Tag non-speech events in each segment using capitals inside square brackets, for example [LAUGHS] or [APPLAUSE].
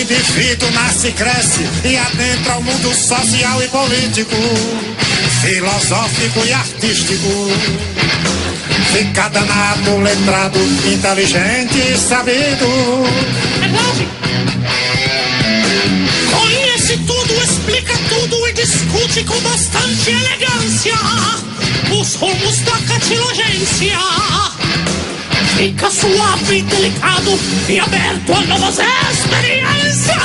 indivíduo nasce cresce e adentra o mundo social e político, filosófico e artístico. Fica danado, letrado, inteligente e sabido. Verdade. Conhece tudo, explica tudo e discute com bastante elegância os rumos da catilogência. Fica suave, delicado e aberto a novas experiências.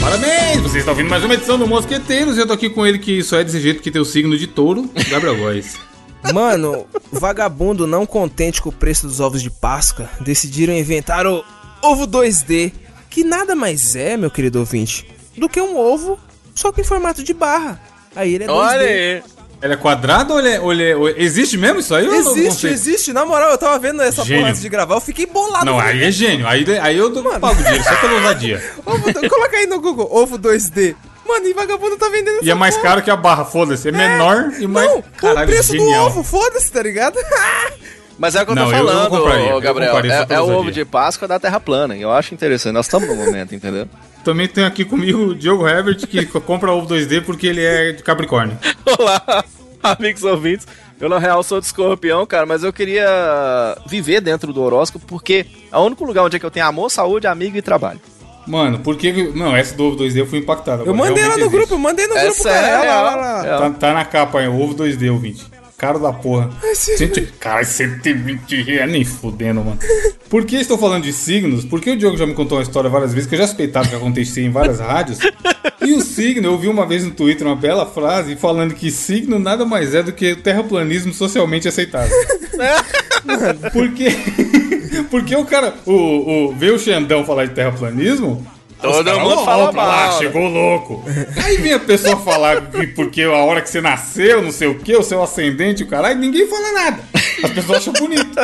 Parabéns! Você está ouvindo mais uma edição do Mosqueteiros e eu tô aqui com ele que só é desse jeito que tem o signo de touro, Gabriel Góes. [LAUGHS] Mano, vagabundo não contente com o preço dos ovos de Páscoa, decidiram inventar o ovo 2D, que nada mais é, meu querido ouvinte, do que um ovo, só que em formato de barra. Aí ele é 2D. Olha aí. Ele é quadrado ou ele é, ou ele é- Existe mesmo isso aí? eu não Existe, existe. Na moral, eu tava vendo essa Gênio. porra antes de gravar, eu fiquei bolado. Não, aí é gênio. Aí, aí eu dou- Mano. pago dinheiro, só pela ousadia. [LAUGHS] Ovo Coloca aí no Google, ovo 2D. Mano, e vagabundo tá vendendo E é mais porra. caro que a barra, foda-se. É menor e mais. Não, Caralho, o preço genial. do ovo, foda-se, tá ligado? [LAUGHS] Mas é o que eu tô Não, eu- eu falando, compraria, ô, eu Gabriel. É, é o ovo de Páscoa da Terra plana. E eu acho interessante. Nós estamos no momento, entendeu? Também tem aqui comigo o Diogo Herbert, que compra ovo 2D porque ele é de Capricórnio. [LAUGHS] Olá, amigos ouvintes. Eu, na real, sou de escorpião, cara, mas eu queria viver dentro do horóscopo porque é o único lugar onde é que eu tenho amor, saúde, amigo e trabalho. Mano, por que. que- Não, essa do ovo 2D eu fui impactado. Eu agora, mandei lá realmente no grupo, existe. eu mandei no É grupo, sério, cara. É, olha lá. é. Tá, tá na capa aí, ovo 2D, ouvinte. Caro da porra. Cento... Cara, 120 reais, nem fudendo, mano. Por que estou falando de signos? Porque o Diogo já me contou uma história várias vezes que eu já suspeitava que acontecia em várias rádios. E o signo, eu vi uma vez no Twitter uma bela frase falando que signo nada mais é do que terraplanismo socialmente aceitável. [LAUGHS] Porque. [LAUGHS] Porque o cara. O, o, vê o Xandão falar de terraplanismo. Todo mundo "Ó, fala mal, né?" chegou louco. [LAUGHS] Aí vem a pessoa falar que porque a hora que você nasceu, não sei o que, o seu ascendente, o caralho, ninguém fala nada. As pessoas acham bonito.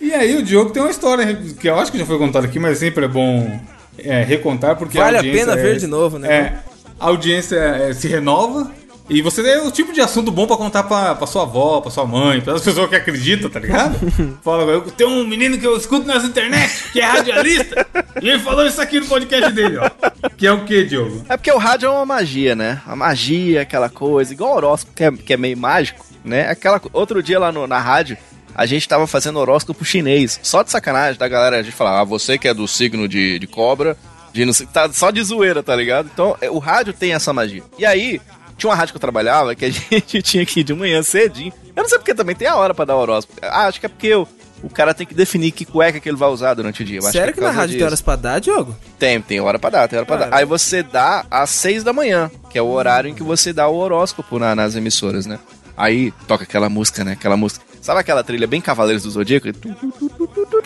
E aí o Diogo tem uma história que eu acho que já foi contada aqui, mas sempre é bom é, recontar, porque Vale a audiência pena é- ver de novo, né? É, a audiência é, se renova. E você é o tipo de assunto bom pra contar pra, pra sua avó, pra sua mãe, pra as pessoas que acreditam, tá ligado? [LAUGHS] Fala, eu tem um menino que eu escuto nas internet, que é radialista, e ele falou isso aqui no podcast dele, ó. Que é o que, Diogo? É porque o rádio é uma magia, né? A magia, aquela coisa, igual o horóscopo, que é, que é meio mágico, né? Aquela, outro dia lá no- na rádio, a gente tava fazendo horóscopo chinês. Só de sacanagem da galera, a gente falava, ah, você que é do signo de, de cobra, de não sei, tá só de zoeira, tá ligado? Então, é, o rádio tem essa magia. E aí, tinha uma rádio que eu trabalhava que a [LAUGHS] gente tinha que ir de manhã cedinho. Eu não sei porque também tem a hora pra dar horóscopo. Ah, acho que é porque o, o cara tem que definir que cueca que ele vai usar durante o dia. Eu Sério é que na rádio tem disso. horas pra dar, Diogo? Tem, tem hora pra dar, tem hora pra dar. Cara. Aí você dá às seis da manhã, que é o horário em que você dá o horóscopo na- nas emissoras, né? Aí toca aquela música, né? Aquela música. Sabe aquela trilha bem Cavaleiros do Zodíaco?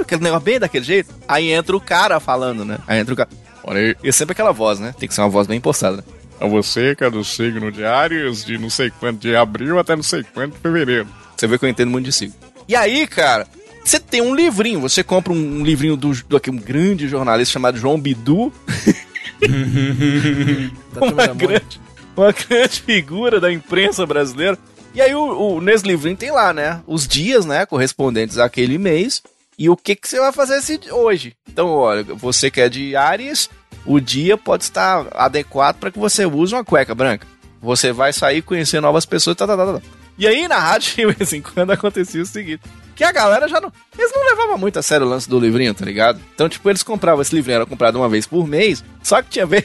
Aquele negócio bem daquele jeito. Aí entra o cara falando, né? Aí entra o cara. Olha. E é sempre aquela voz, né? Tem que ser uma voz bem postada, né? A você que é do signo de Áries, de não sei quanto de abril até não sei quanto de fevereiro. Você vê que eu entendo muito de signo. E aí, cara, você tem um livrinho. Você compra um, um livrinho do, do aqui, um grande jornalista chamado João Bidu. Da [LAUGHS] uma grande, uma grande figura da imprensa brasileira. E aí, o, o, nesse livrinho tem lá, né? Os dias, né? Correspondentes àquele mês. E o que, que você vai fazer esse, hoje. Então, olha, você que é de Ares, o dia pode estar adequado para que você use uma cueca branca. Você vai sair conhecer novas pessoas. Tá, tá, tá, tá. E aí, na rádio, de vez em quando acontecia o seguinte. Que a galera já não. Eles não levavam muito a sério o lance do livrinho, tá ligado? Então, tipo, eles compravam esse livrinho, era comprado uma vez por mês. Só que tinha [LAUGHS] vez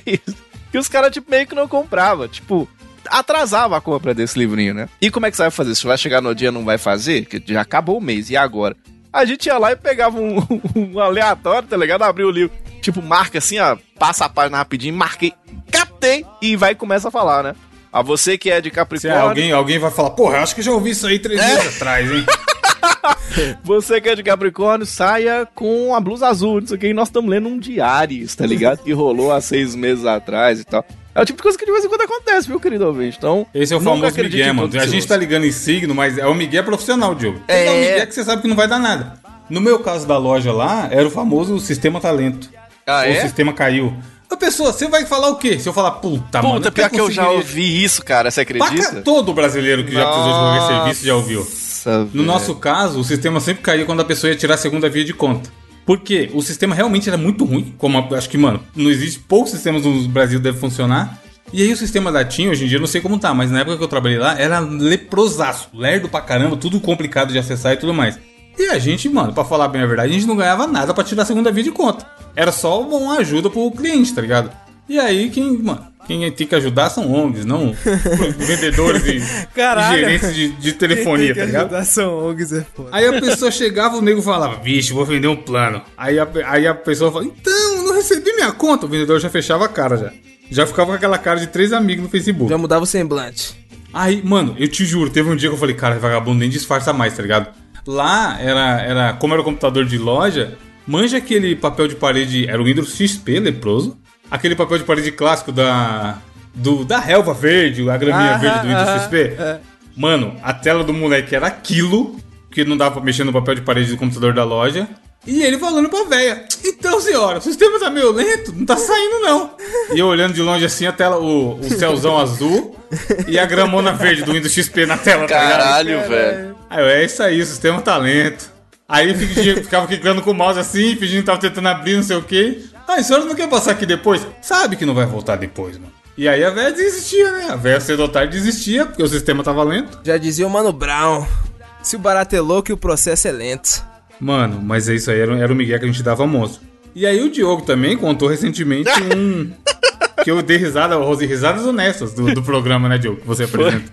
que os caras, tipo, meio que não compravam. Tipo, atrasava a compra desse livrinho, né? E como é que você vai fazer? Se vai chegar no dia e não vai fazer, que já acabou o mês, e agora? A gente ia lá e pegava um, [LAUGHS] um aleatório, tá ligado? Abriu o livro, tipo, marca assim, ó, passa a página rapidinho, marquei, captei, e vai e começa a falar, né? A você que é de Capricórnio, alguém, alguém vai falar, porra, eu acho que já ouvi isso aí três É. meses atrás, hein? [LAUGHS] você que é de Capricórnio, saia com a blusa azul, não sei o que, e nós estamos lendo um diário, tá ligado? Que rolou há seis meses atrás e tal. É o tipo de coisa que de vez em quando acontece, viu, querido ouvinte? Então, Esse é o famoso Miguel, mano. A gente tá ligando em signo, mas é o Miguel profissional, Diogo. É. dar o Miguel que você sabe que não vai dar nada. No meu caso da loja lá, era o famoso sistema talento. Ah, o é? sistema caiu. A pessoa, você vai falar o quê? Se eu falar, puta, mano. Puta, pior que eu já ouvi isso, cara, você Paca- acredita? todo brasileiro que já precisou de qualquer serviço já ouviu. Nossa, No nosso caso, o sistema sempre caía quando a pessoa ia tirar a segunda via de conta. Porque o sistema realmente era muito ruim. Como a- acho que, mano, não existe poucos sistemas no Brasil que devem funcionar. E aí o sistema da TIM, hoje em dia, eu não sei como tá, mas na época que eu trabalhei lá, era leprosaço. Lerdo pra caramba, tudo complicado de acessar e tudo mais. E a gente, mano, pra falar bem a verdade, a gente não ganhava nada pra tirar a segunda via de conta. Era só uma ajuda pro cliente, tá ligado? E aí, quem, mano, quem tem que ajudar são ONGs, não [LAUGHS] vendedores e, e Caralho. gerentes de, de telefonia, tá ligado? são ONGs é foda. Aí a pessoa chegava, o nego falava, vixe, vou vender um plano. Aí a, aí a pessoa falava, então, não recebi minha conta. O vendedor já fechava a cara já. Já ficava com aquela cara de três amigos no Facebook. Já mudava o semblante. Aí, mano, eu te juro, teve um dia que eu falei, cara, vagabundo nem disfarça mais, tá ligado? Lá era, era como era o computador de loja, manja aquele papel de parede, era o Windows XP leproso, aquele papel de parede clássico da do, da relva verde, a graminha Aham, verde do Windows aham, XP. é. Mano, a tela do moleque era aquilo, que não dava pra mexer no papel de parede do computador da loja. E ele falando pra véia, então senhora, o sistema tá meio lento, não tá saindo não. E eu olhando de longe assim, a tela, o, o céuzão azul e a gramona verde do Windows XP na tela, tá ligado? Caralho, velho. Aí eu, é isso aí, o sistema tá lento. Aí fiquei- ficava clicando com o mouse assim, fingindo que tava tentando abrir, não sei o quê. Ah, a senhora não quer passar aqui depois? Sabe que não vai voltar depois, mano. E aí a véia desistia, né? A véia cedo ou tarde desistia, porque o sistema tava lento. Já dizia o Mano Brown. Se o barato é louco o processo é lento. Mano, mas é isso aí, era, era o Miguel que a gente dava monstro. E aí o Diogo também contou recentemente [LAUGHS] um. Que eu dei risada, Rose, risadas honestas do, do programa, né, Diogo? Que você apresenta.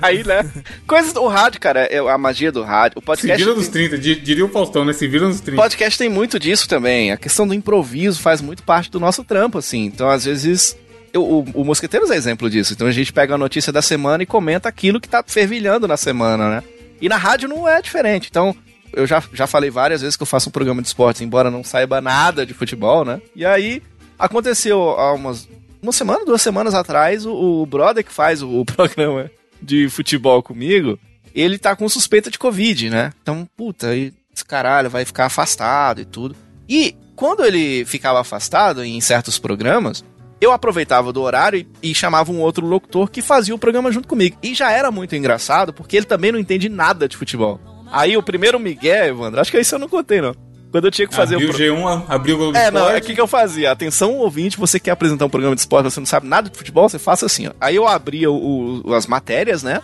Aí, né? Coisas do rádio, cara, é a magia do rádio. O Se podcast. vira nos 30, di- diria o Faustão, né? Se vira nos 30. podcast tem muito disso também. A questão do improviso faz muito parte do nosso trampo, assim. Então, às vezes. eu- o, o Mosqueteiros é exemplo disso. Então a gente pega a notícia da semana e comenta aquilo que tá fervilhando na semana, né? E na rádio não é diferente. Então, eu já, já falei várias vezes que eu faço um programa de esportes, embora não saiba nada de futebol, né? E aí, aconteceu há umas. Uma semana, duas semanas atrás, o, o brother que faz o, o [LAUGHS] programa de futebol comigo, ele tá com suspeita de Covid, né? Então, puta, esse caralho vai ficar afastado e tudo. E quando ele ficava afastado em certos programas, eu aproveitava do horário e, e chamava um outro locutor que fazia o programa junto comigo. E já era muito engraçado, porque ele também não entende nada de futebol. Aí o primeiro Miguel, Evandro, acho que isso eu não contei, não. Quando eu tinha que fazer abriu o. pro- G1, abriu o Globo é, não, é o que, que eu fazia? Atenção, ouvinte, você quer apresentar um programa de esporte, você não sabe nada de futebol, você faça assim, ó. Aí eu abria o- o- as matérias, né?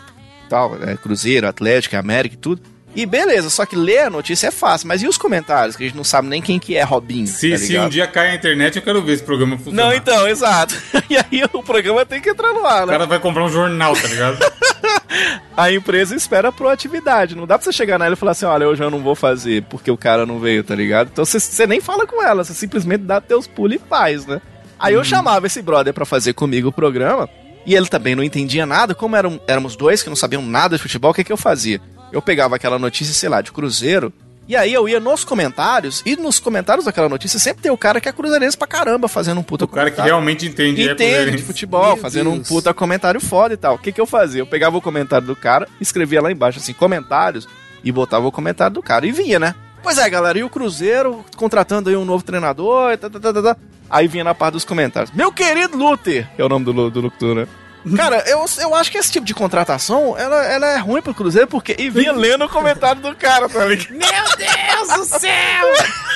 Tal, né, Cruzeiro, Atlético, América e tudo. E beleza, só que ler a notícia é fácil, mas e os comentários? Que a gente não sabe nem quem que é Robinho. Se, tá se um dia cai a internet, eu quero ver esse programa funcionar. Não, então, exato. [LAUGHS] E aí o programa tem que entrar no ar, O né? cara vai comprar um jornal, tá ligado? [LAUGHS] A empresa espera proatividade. Não dá pra você chegar nela e falar assim: olha, hoje eu não vou fazer porque o cara não veio, tá ligado? Então você- nem fala com ela, você simplesmente dá teus pulos e paz, né? Aí eu chamava esse brother pra fazer comigo o programa e ele também não entendia nada. Como eram, éramos dois que não sabiam nada de futebol, o que, que eu fazia? Eu pegava aquela notícia, sei lá, de Cruzeiro. E aí eu ia nos comentários, e nos comentários daquela notícia sempre tem o cara que é cruzeirense pra caramba fazendo um puta O cara que realmente entende, é entende de cruzeirense. futebol, Meu fazendo um Deus. puta comentário foda e tal. O que que eu fazia? Eu pegava o comentário do cara, escrevia lá embaixo assim, comentários, e botava o comentário do cara e vinha, né? Pois é, galera, e o Cruzeiro contratando aí um novo treinador, e tá, tá, tá, tá, tá. Aí vinha na parte dos comentários. Meu querido Luther, que é o nome do, do locutor, né? Cara, eu, eu acho que esse tipo de contratação, ela, ela é ruim pro Cruzeiro, porque... E vinha lendo o comentário do cara, tá ligado? Meu Deus do céu!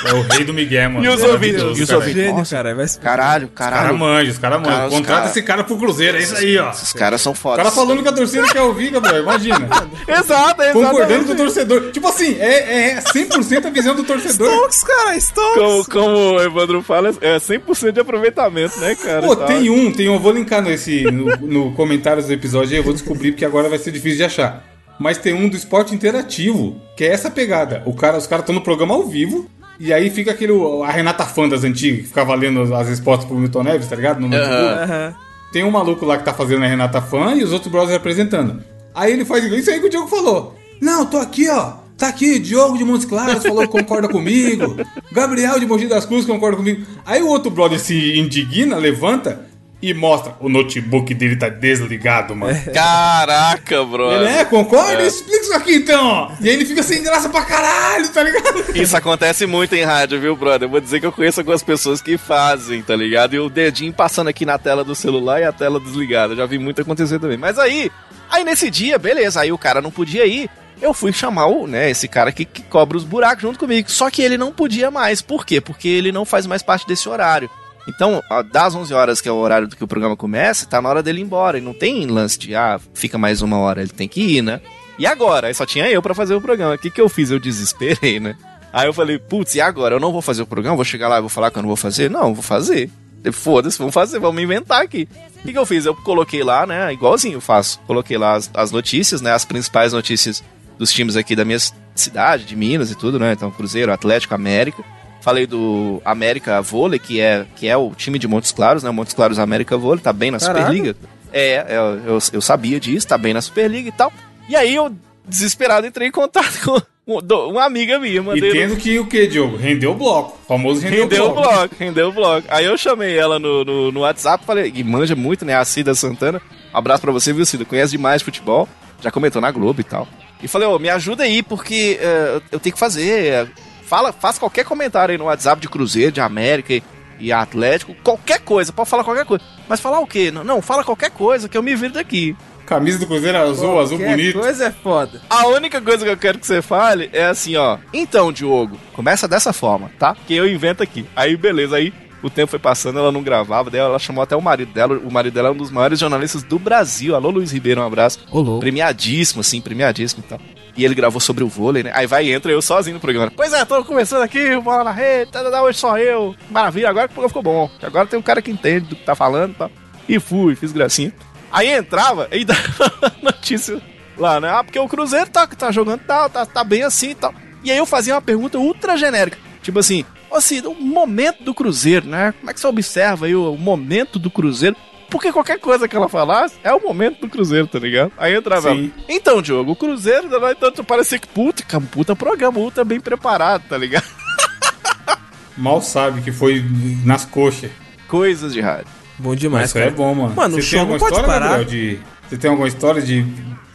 É o rei do Miguel, mano. E os Maravilhoso, ouvintes? E os cara. Nossa. cara. Vai... Caralho, Os caras caralho. manjam, os caras Cara, manjam. os Contrata cara- esse cara pro Cruzeiro, é isso aí, ó. Os caras são O fodas. cara falando que a torcida quer ouvir, Gabriel, imagina. [LAUGHS] Exato, exato. Concordando com o torcedor. Tipo assim, é, é 100% a visão do torcedor. Stokes, cara, Stokes. Como, como o Evandro fala, é 100% de aproveitamento, né, cara? Pô, Tá. tem um, tem um, eu vou linkar nesse, no, no comentários do episódio aí, eu vou descobrir porque agora vai ser difícil de achar. Mas tem um do esporte interativo, que é essa pegada. O cara, os caras estão no programa ao vivo, e aí fica aquele, a Renata Fã das antigas, que ficava lendo as, as respostas pro Milton Neves, tá ligado? No notebook. Aham. Tem um maluco lá que tá fazendo a Renata Fã e os outros brothers apresentando. Aí ele faz isso aí que o Diogo falou. Não, tô aqui, ó. Tá aqui, Diogo de Montes Claros falou que concorda comigo. Gabriel de Mogi das Cruzes concorda comigo. Aí o outro brother se indigna, levanta e mostra. O notebook dele tá desligado, mano. [LAUGHS] Caraca, bro. Ele é, concorda? Explica isso aqui então, ó. E aí ele fica sem graça pra caralho, tá ligado? Isso acontece muito em rádio, viu, brother? Eu vou dizer que eu conheço algumas pessoas que fazem, tá ligado? E o dedinho passando aqui na tela do celular e a tela desligada. Eu já vi muito acontecer também. Mas aí, aí nesse dia, beleza, aí o cara não podia ir. eu fui chamar o, né, esse cara que, que cobra os buracos junto comigo. Só que ele não podia mais. Por quê? Porque ele não faz mais parte desse horário. Então, das 11 horas, que é o horário do que o programa começa, tá na hora dele ir embora. E não tem lance de, ah, fica mais uma hora, ele tem que ir, né? E agora? Aí só tinha eu pra fazer o programa. O que, que eu fiz? Eu desesperei, né? Aí eu falei, putz, e agora? Eu não vou fazer o programa? Vou chegar lá e vou falar que eu não vou fazer? Não, vou fazer. Foda-se, vamos fazer, vamos inventar aqui. O que, que eu fiz? Eu coloquei lá, né? Igualzinho eu faço. Coloquei lá as, as notícias, né? As principais notícias dos times aqui da minha cidade, de Minas e tudo, né? Então, Cruzeiro, Atlético, América. Falei do América Vôlei, que é, que é o time de Montes Claros, né? Montes Claros América Vôlei, tá bem na Caraca. Superliga. É, eu, eu, eu sabia disso, tá bem na Superliga e tal. E aí eu, desesperado, entrei em contato [LAUGHS] com um- uma amiga minha. E Mandei no- tendo que o que, Diogo? Rendeu o bloco. O famoso rendeu, Rendeu o bloco. bloco, rendeu o bloco. Aí eu chamei ela no, no, no WhatsApp, falei, e manja muito, né? A Cida Santana. Um abraço pra você, viu, Cida? Conhece demais futebol. Já comentou na Globo e tal. E falei, ô, me ajuda aí, porque eh, eu tenho que fazer. Fala, faz qualquer comentário aí no WhatsApp de Cruzeiro, de América e, e Atlético. Qualquer coisa, pode falar qualquer coisa. Mas falar o quê? Não, não, fala qualquer coisa que eu me viro daqui. Camisa do Cruzeiro azul, azul Qualquer bonito. coisa é foda. A única coisa que eu quero que você fale é assim, ó. Então, Diogo, começa dessa forma, tá? Que eu invento aqui. Aí, beleza, aí o tempo foi passando, ela não gravava, daí ela chamou até o marido dela. O marido dela é um dos maiores jornalistas do Brasil. Alô, Luiz Ribeiro, um abraço. Ô, louco. Premiadíssimo, assim, premiadíssimo e tal. E ele gravou sobre o vôlei, né? Aí vai e entra eu sozinho no programa. Pois é, tô começando aqui, bola na rede, tá, tá, tá, hoje só eu. Maravilha, agora que ficou bom. Agora tem um cara que entende do que tá falando e tal. E fui, fiz gracinha. Aí entrava e [LAUGHS] dava notícia lá, né? Ah, porque o Cruzeiro tá, tá jogando tal, tá, tá bem assim e tal. E aí eu fazia uma pergunta ultra genérica. Tipo assim, Cida, o momento do Cruzeiro, né? Como é que você observa aí o momento do Cruzeiro? Porque qualquer coisa que ela falasse é o momento do Cruzeiro, tá ligado? Aí entrava Sim. ela, Então, Diogo, o Cruzeiro, né, então parecia que puta, que é puta programa, ultra bem preparado, tá ligado? [LAUGHS] Mal sabe que foi nas coxas. Coisas de rádio. Bom Mas demais, isso é cara. bom, mano. Mano, o Você show tem não alguma pode história, parar. Gabriel, de... Você tem alguma história de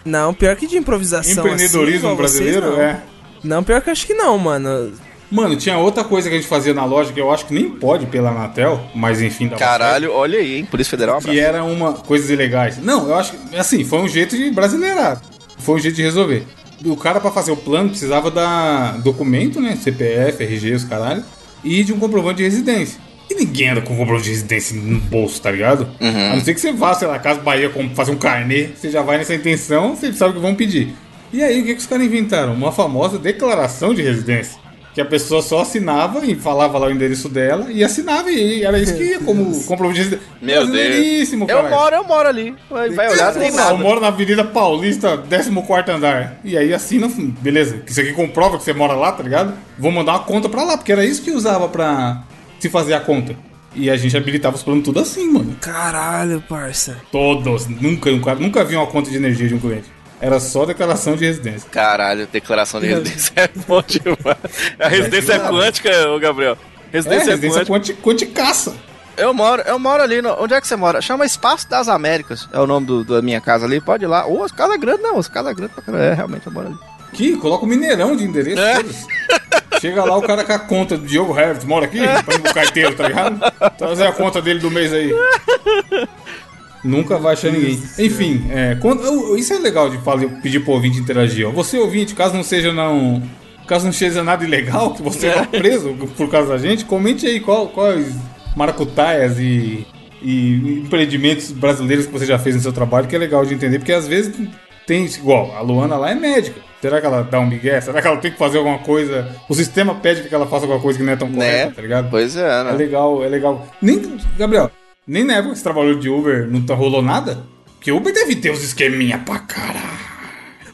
Não, pior que de improvisação empreendedorismo assim, igual vocês, brasileiro? não. é. Não, pior que eu acho que não, mano. Mano, tinha outra coisa que a gente fazia na loja que eu acho que nem pode pela Anatel, mas enfim, Caralho, olha aí, hein? Polícia Federal, que era uma coisas ilegais. Não, eu acho que assim, foi um jeito de brasileirar. Foi um jeito de resolver. O cara pra fazer o plano precisava da documento, né, CPF, RG, os caralho, e de um comprovante de residência. E ninguém anda com comprovante de residência no bolso, tá ligado? A não ser que você vá, sei lá, Casa Bahia fazer um carnê, você já vai nessa intenção, você sabe o que vão pedir. E aí, o que, que os caras inventaram? Uma famosa declaração de residência. Que a pessoa só assinava e falava lá o endereço dela e assinava e era isso que ia como [LAUGHS] residência. Meu Deus. Eu moro, eu moro ali. Vai, olhar, não tem Eu nada. moro na Avenida Paulista, 14 andar. E aí assina, beleza. Isso aqui comprova que você mora lá, tá ligado? Vou mandar uma conta pra lá, porque era isso que usava pra se fazer a conta. E a gente habilitava os planos tudo assim, mano. Caralho, parça. Todos. Nunca, nunca, nunca vi uma conta de energia de um cliente. Era só declaração de residência. Caralho, declaração de residência é bom demais. A residência é quântica, ô Gabriel. É, Residência é, residência quântica. quanti, quanticaça. Eu moro, eu moro ali. No, onde é que você mora? Chama Espaço das Américas. É o nome do, da minha casa ali. Pode ir lá. Ô, casa grande não. Casa grande pra caralho. É, realmente, eu moro ali. Aqui, coloca o Mineirão de endereço. É. Chega lá o cara com a conta do Diogo Herbert, mora aqui, põe no carteiro, tá ligado? Trazer a conta dele do mês aí. Nunca vai achar ninguém. Enfim, é, quando- isso é legal de falar, pedir pro ouvinte interagir. Ó. Você, ouvinte, caso não seja não. Caso não seja nada ilegal, que você vá preso por causa da gente, comente aí qual, quais maracutaias e, e empreendimentos brasileiros que você já fez no seu trabalho, que é legal de entender, porque às vezes tem, igual, a Luana lá é médica. Será que ela dá um migué? Será que ela tem que fazer alguma coisa? O sistema pede que ela faça alguma coisa que não é tão correta, Né? tá ligado? Pois é, É né? legal, é legal. Nem, Gabriel, nem na época que você trabalhou de Uber não tá- rolou nada? Porque Uber deve ter uns esqueminha pra caralho.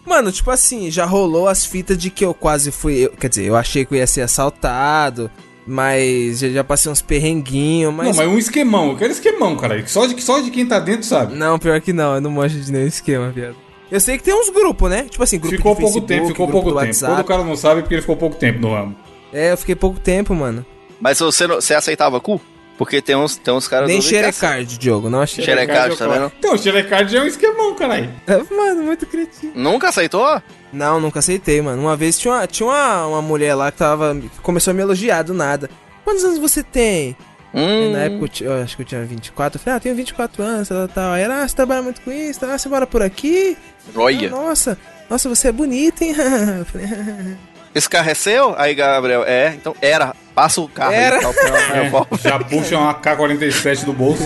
Mano, tipo assim, já rolou as fitas de que eu quase fui. eu- quer dizer, eu achei que eu ia ser assaltado, mas já, já passei uns perrenguinhos, mas. Não, mas um esquemão, eu quero esquemão, cara. Só de, só de quem tá dentro sabe. Não, pior que não, eu não manjo de nenhum esquema, viado. Eu sei que tem uns grupos, né? Tipo assim, grupo ficou de pouco Facebook, tempo, ficou pouco do tempo. WhatsApp. Quando o cara não sabe é porque ele ficou pouco tempo no ramo. É, eu fiquei pouco tempo, mano. Mas você, não- você aceitava cu? Porque tem uns, tem uns caras Nem xerecard, Diogo, não achei. Xerecard, tá vendo? Então, xerecard é um esquemão, caralho. Mano, muito cretino. Nunca aceitou? Não, nunca aceitei, mano. Uma vez tinha uma, tinha uma, uma mulher lá que tava. começou a me elogiar do nada. Quantos anos você tem? Hum. Na época eu, ti- eu acho que eu tinha 24. Eu falei, ah, eu tenho 24 anos, tal, tal. Aí ela, ah, você trabalha muito com isso, ah, você mora por aqui? Ah, Olha. nossa. Nossa, você é bonita, hein? [LAUGHS] Eu falei, [LAUGHS] Esse carro é seu? Aí, Gabriel, é. Então, era. Passa o carro Era. aí. tá, peão, É, já puxa uma K-47 do bolso.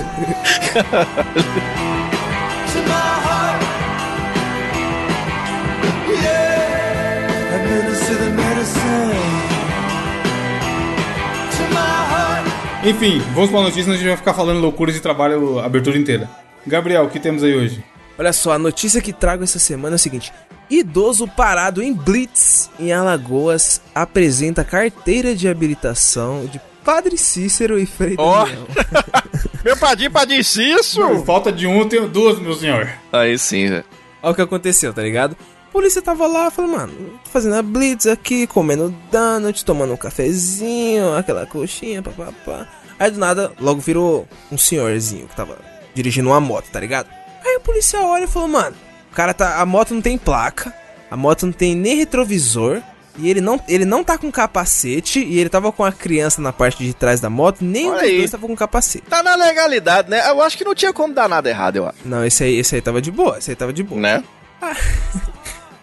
Enfim, vamos pra notícia, senão a gente vai ficar falando loucuras de trabalho a abertura inteira. Gabriel, o que temos aí hoje? Olha só, a notícia que trago essa semana é o seguinte: idoso parado em Blitz, em Alagoas, apresenta carteira de habilitação de Padre Cícero e Frei Ó. Daniel. [LAUGHS] Meu padinho, padinho, isso! Por falta de um, tenho duas, meu senhor. Aí sim, velho. Olha o que aconteceu, tá ligado? A polícia tava lá, falou, mano, tô fazendo a blitz aqui, comendo donut, tomando um cafezinho, aquela coxinha, papapá. Aí do nada, logo virou um senhorzinho que tava dirigindo uma moto, tá ligado? Aí o policial olha e falou, mano, cara tá. A moto não tem placa, a moto não tem nem retrovisor. E ele não, ele não tá com capacete, e ele tava com a criança na parte de trás da moto, nem Olha os dois tava com capacete. Tá na legalidade, né? Eu acho que não tinha como dar nada errado, eu acho. Não, esse aí, esse aí tava de boa, esse aí tava de boa. Né? [LAUGHS]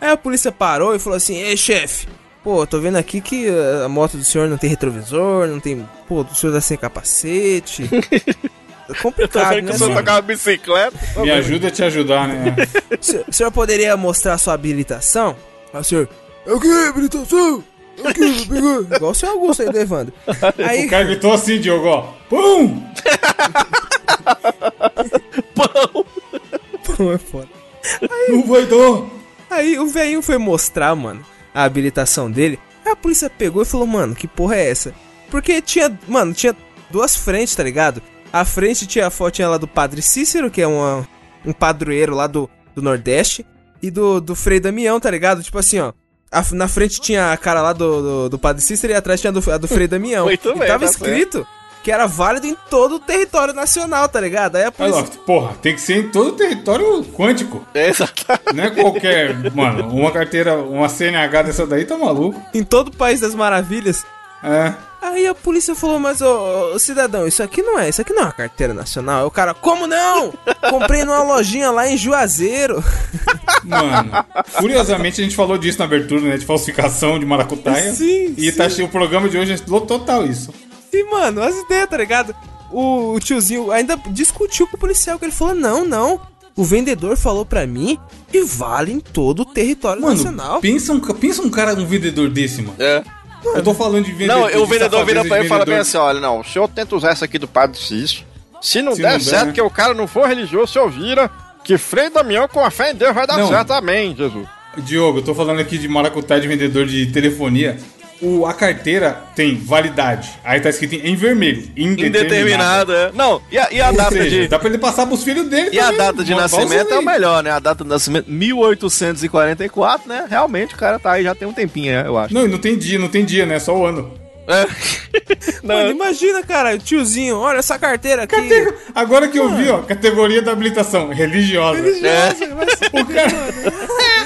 Aí a polícia parou e falou assim: Ei, chefe, pô, tô vendo aqui que eh, a moto do senhor não tem retrovisor, não tem. Pô, o senhor tá sem capacete. [LAUGHS] É complicado, né? o senhor senhor? tocava bicicleta. Me ajuda a te ajudar, né? [LAUGHS] O senhor- poderia mostrar sua habilitação? Aí o senhor. Eu quero habilitação! Eu quero [LAUGHS] pegar. Igual o senhor Augusto aí do Evandro. [LAUGHS] Aí, O cara gritou assim, Diogo, ó. Pum! Pô, é foda. Não vai dar. Aí o velhinho foi mostrar, mano, a habilitação dele. Aí a polícia pegou e falou, mano, que porra é essa? Porque tinha, mano, tinha duas frentes, tá ligado? A frente tinha a fotinha lá do Padre Cícero, que é uma, um padroeiro lá do, do Nordeste, e do, do Frei Damião, tá ligado? Tipo assim, ó. a- na frente tinha a cara lá do, do, do Padre Cícero e atrás tinha a do, a do Frei Damião. Muito e bem, tava tá escrito que era válido em todo o território nacional, tá ligado? Aí a Aí, polícia. porra, tem que ser em todo o território quântico. Exatamente. Não é qualquer. mano, uma carteira, uma CNH dessa daí tá maluco. Em todo o país das maravilhas. É. Aí a polícia falou, mas ô, ô, cidadão, isso aqui não é, isso aqui não é uma carteira nacional. Aí o cara, como não? Comprei numa lojinha lá em Juazeiro. [LAUGHS] Mano, curiosamente a gente falou disso na abertura, né? De falsificação de maracutaia. Sim, E tá cheio o programa de hoje é total isso. E, mano, as ideias, tá ligado? O, o tiozinho ainda discutiu com o policial, que ele falou, não, não. O vendedor falou pra mim que vale em todo o território Mano, nacional. pensa um, pensa um cara, um vendedor desse, mano. É. Eu tô falando de vendedor. Não, o de vendedor vira pra ele e fala bem assim: olha, não, o senhor tenta usar essa aqui do Padre Cício. Se não Se der não der, certo, né? que o cara não for religioso, o senhor vira que Frei Damião com a fé em Deus vai dar Não. certo. Amém, Jesus. Diogo, eu tô falando aqui de maracutaia de vendedor de telefonia. O, a carteira tem validade. Aí tá escrito em vermelho. Indeterminada. Indeterminado, é. Não, e a, e a data seja, de. dá pra ele passar pros filhos dele E a também. data de nascimento é o melhor, né? A data de nascimento, 1844, né? Realmente o cara tá aí, já tem um tempinho, é, eu acho. Não, e não tem dia, não tem dia, né? Só o ano. É. [LAUGHS] Mano, imagina, cara, o tiozinho, olha essa carteira aqui. Agora que eu vi, ó, categoria da habilitação, religiosa. é. O cara,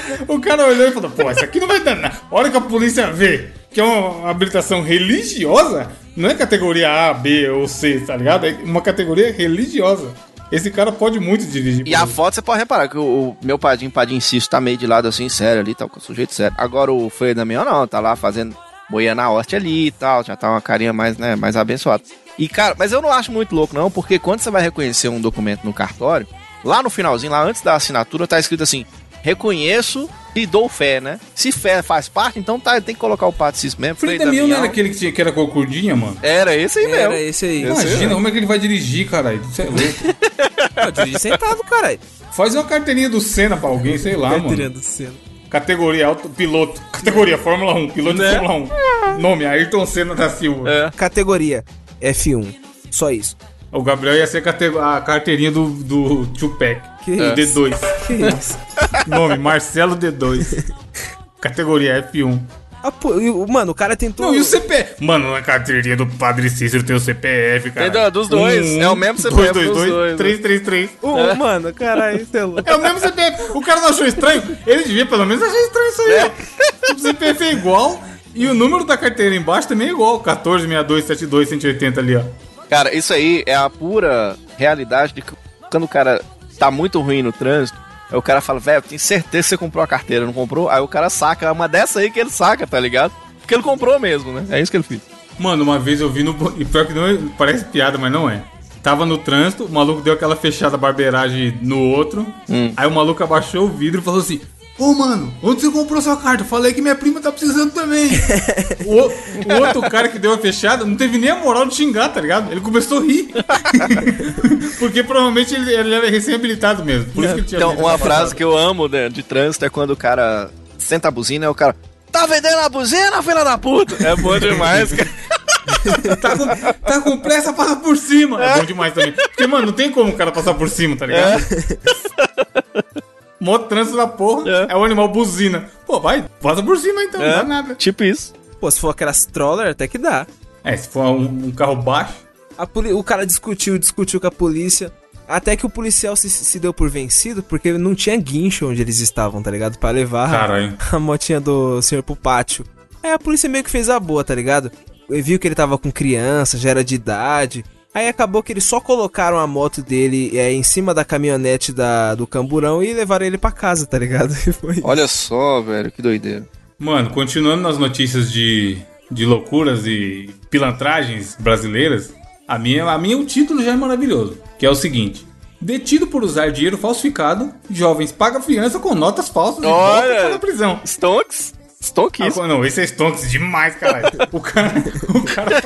[LAUGHS] o cara olhou e falou, pô, isso aqui não vai dar nada. A hora que a polícia vê que é uma habilitação religiosa, não é categoria A, B ou C, tá ligado? É uma categoria religiosa. Esse cara pode muito dirigir. E a foto você pode reparar que o, o meu padinho, padinho Cício, tá meio de lado assim, sério ali, tá com o sujeito sério. Agora o Frei Damião não, tá lá fazendo boiando a horte ali e tal, já tá uma carinha mais, né, mais abençoada. E cara, mas eu não acho muito louco não, porque quando você vai reconhecer um documento no cartório, lá no finalzinho, lá antes da assinatura, tá escrito assim: reconheço e dou fé, né? Se fé faz parte, então tá, tem que colocar o Padre Cício mesmo. Frei Damião não era aquele que, tinha, que era corcudinha, mano? Era esse aí Era mesmo. esse aí. Esse Imagina como é que ele vai dirigir, caralho. Isso é louco. [LAUGHS] Pô, dirige sentado, caralho. Faz uma carteirinha do Senna pra alguém, sei lá, mano. do céu. Categoria auto, piloto. Categoria Fórmula 1, piloto Né? de Fórmula 1. Nome, Ayrton Senna da Silva. É. Categoria F1. Só isso. O Gabriel ia ser a carteirinha do, do Tupac. Que O isso? D2. Que isso? [LAUGHS] Nome, Marcelo D2. Categoria F1. Ah, pô, mano, o cara tentou. Não, e o CPF? Mano, na carteirinha do Padre Cícero tem o CPF, cara. Tem do- dos dois, é o mesmo CPF dos 222 dois. 333. O- o- Mano, caralho, isso é louco. É o mesmo CPF. O cara não achou estranho? Ele devia pelo menos achar estranho isso aí, ó. O CPF é igual e o número da carteira embaixo também é igual. 14, 62, 72, 180 ali, ó. Cara, isso aí é a pura realidade de que quando o cara tá muito ruim no trânsito, Aí o cara fala, velho, tenho certeza que você comprou a carteira, não comprou? Aí o cara saca uma dessa aí que ele saca, tá ligado? Porque ele comprou mesmo, né? É isso que ele fez. Mano, uma vez eu vi no. E pior que não é- parece piada, mas não é. Tava no trânsito, o maluco deu aquela fechada barbeiragem no outro. Aí o maluco abaixou o vidro e falou assim: Ô mano, onde você comprou sua carta? Eu Falei que minha prima tá precisando também. [LAUGHS] o, o outro cara que deu a fechada não teve nem a moral de xingar, tá ligado? Ele começou a rir. [LAUGHS] Porque provavelmente ele, ele era recém-habilitado mesmo. Por isso que ele tinha Então, uma frase que eu amo né, de trânsito é quando o cara senta a buzina e o cara. Tá vendendo a buzina, filha da puta? É bom demais, cara. [LAUGHS] Tá com, tá com pressa, passa por cima. É bom demais também. Porque, mano, não tem como o cara passar por cima, tá ligado? Mó trânsito da porra, É. é. o animal buzina. Pô, vai, passa por cima então, não dá nada. Tipo isso. Pô, se for aquelas troller, até que dá. É, se for um, um carro baixo, A poli- o cara discutiu, discutiu com a polícia. Até que o policial se, se deu por vencido, porque não tinha guincho onde eles estavam, tá ligado? Pra levar Caralho. [LAUGHS] a motinha do senhor pro pátio. Aí a polícia meio que fez a boa, tá ligado? Ele viu que ele tava com criança, já era de idade. Aí acabou que eles só colocaram a moto dele é, em cima da caminhonete da, do camburão e levaram ele pra casa, tá ligado? [LAUGHS] E foi. Olha só, velho, que doideira. Mano, continuando nas notícias de, de loucuras e pilantragens brasileiras, a minha, a minha o título já é maravilhoso, que é o seguinte: Detido por usar dinheiro falsificado, jovens pagam fiança com notas falsas e Olha! voltam para a prisão. Stonks? Stonks? Ah, não, esse é Stonks demais, caralho. O cara. O cara.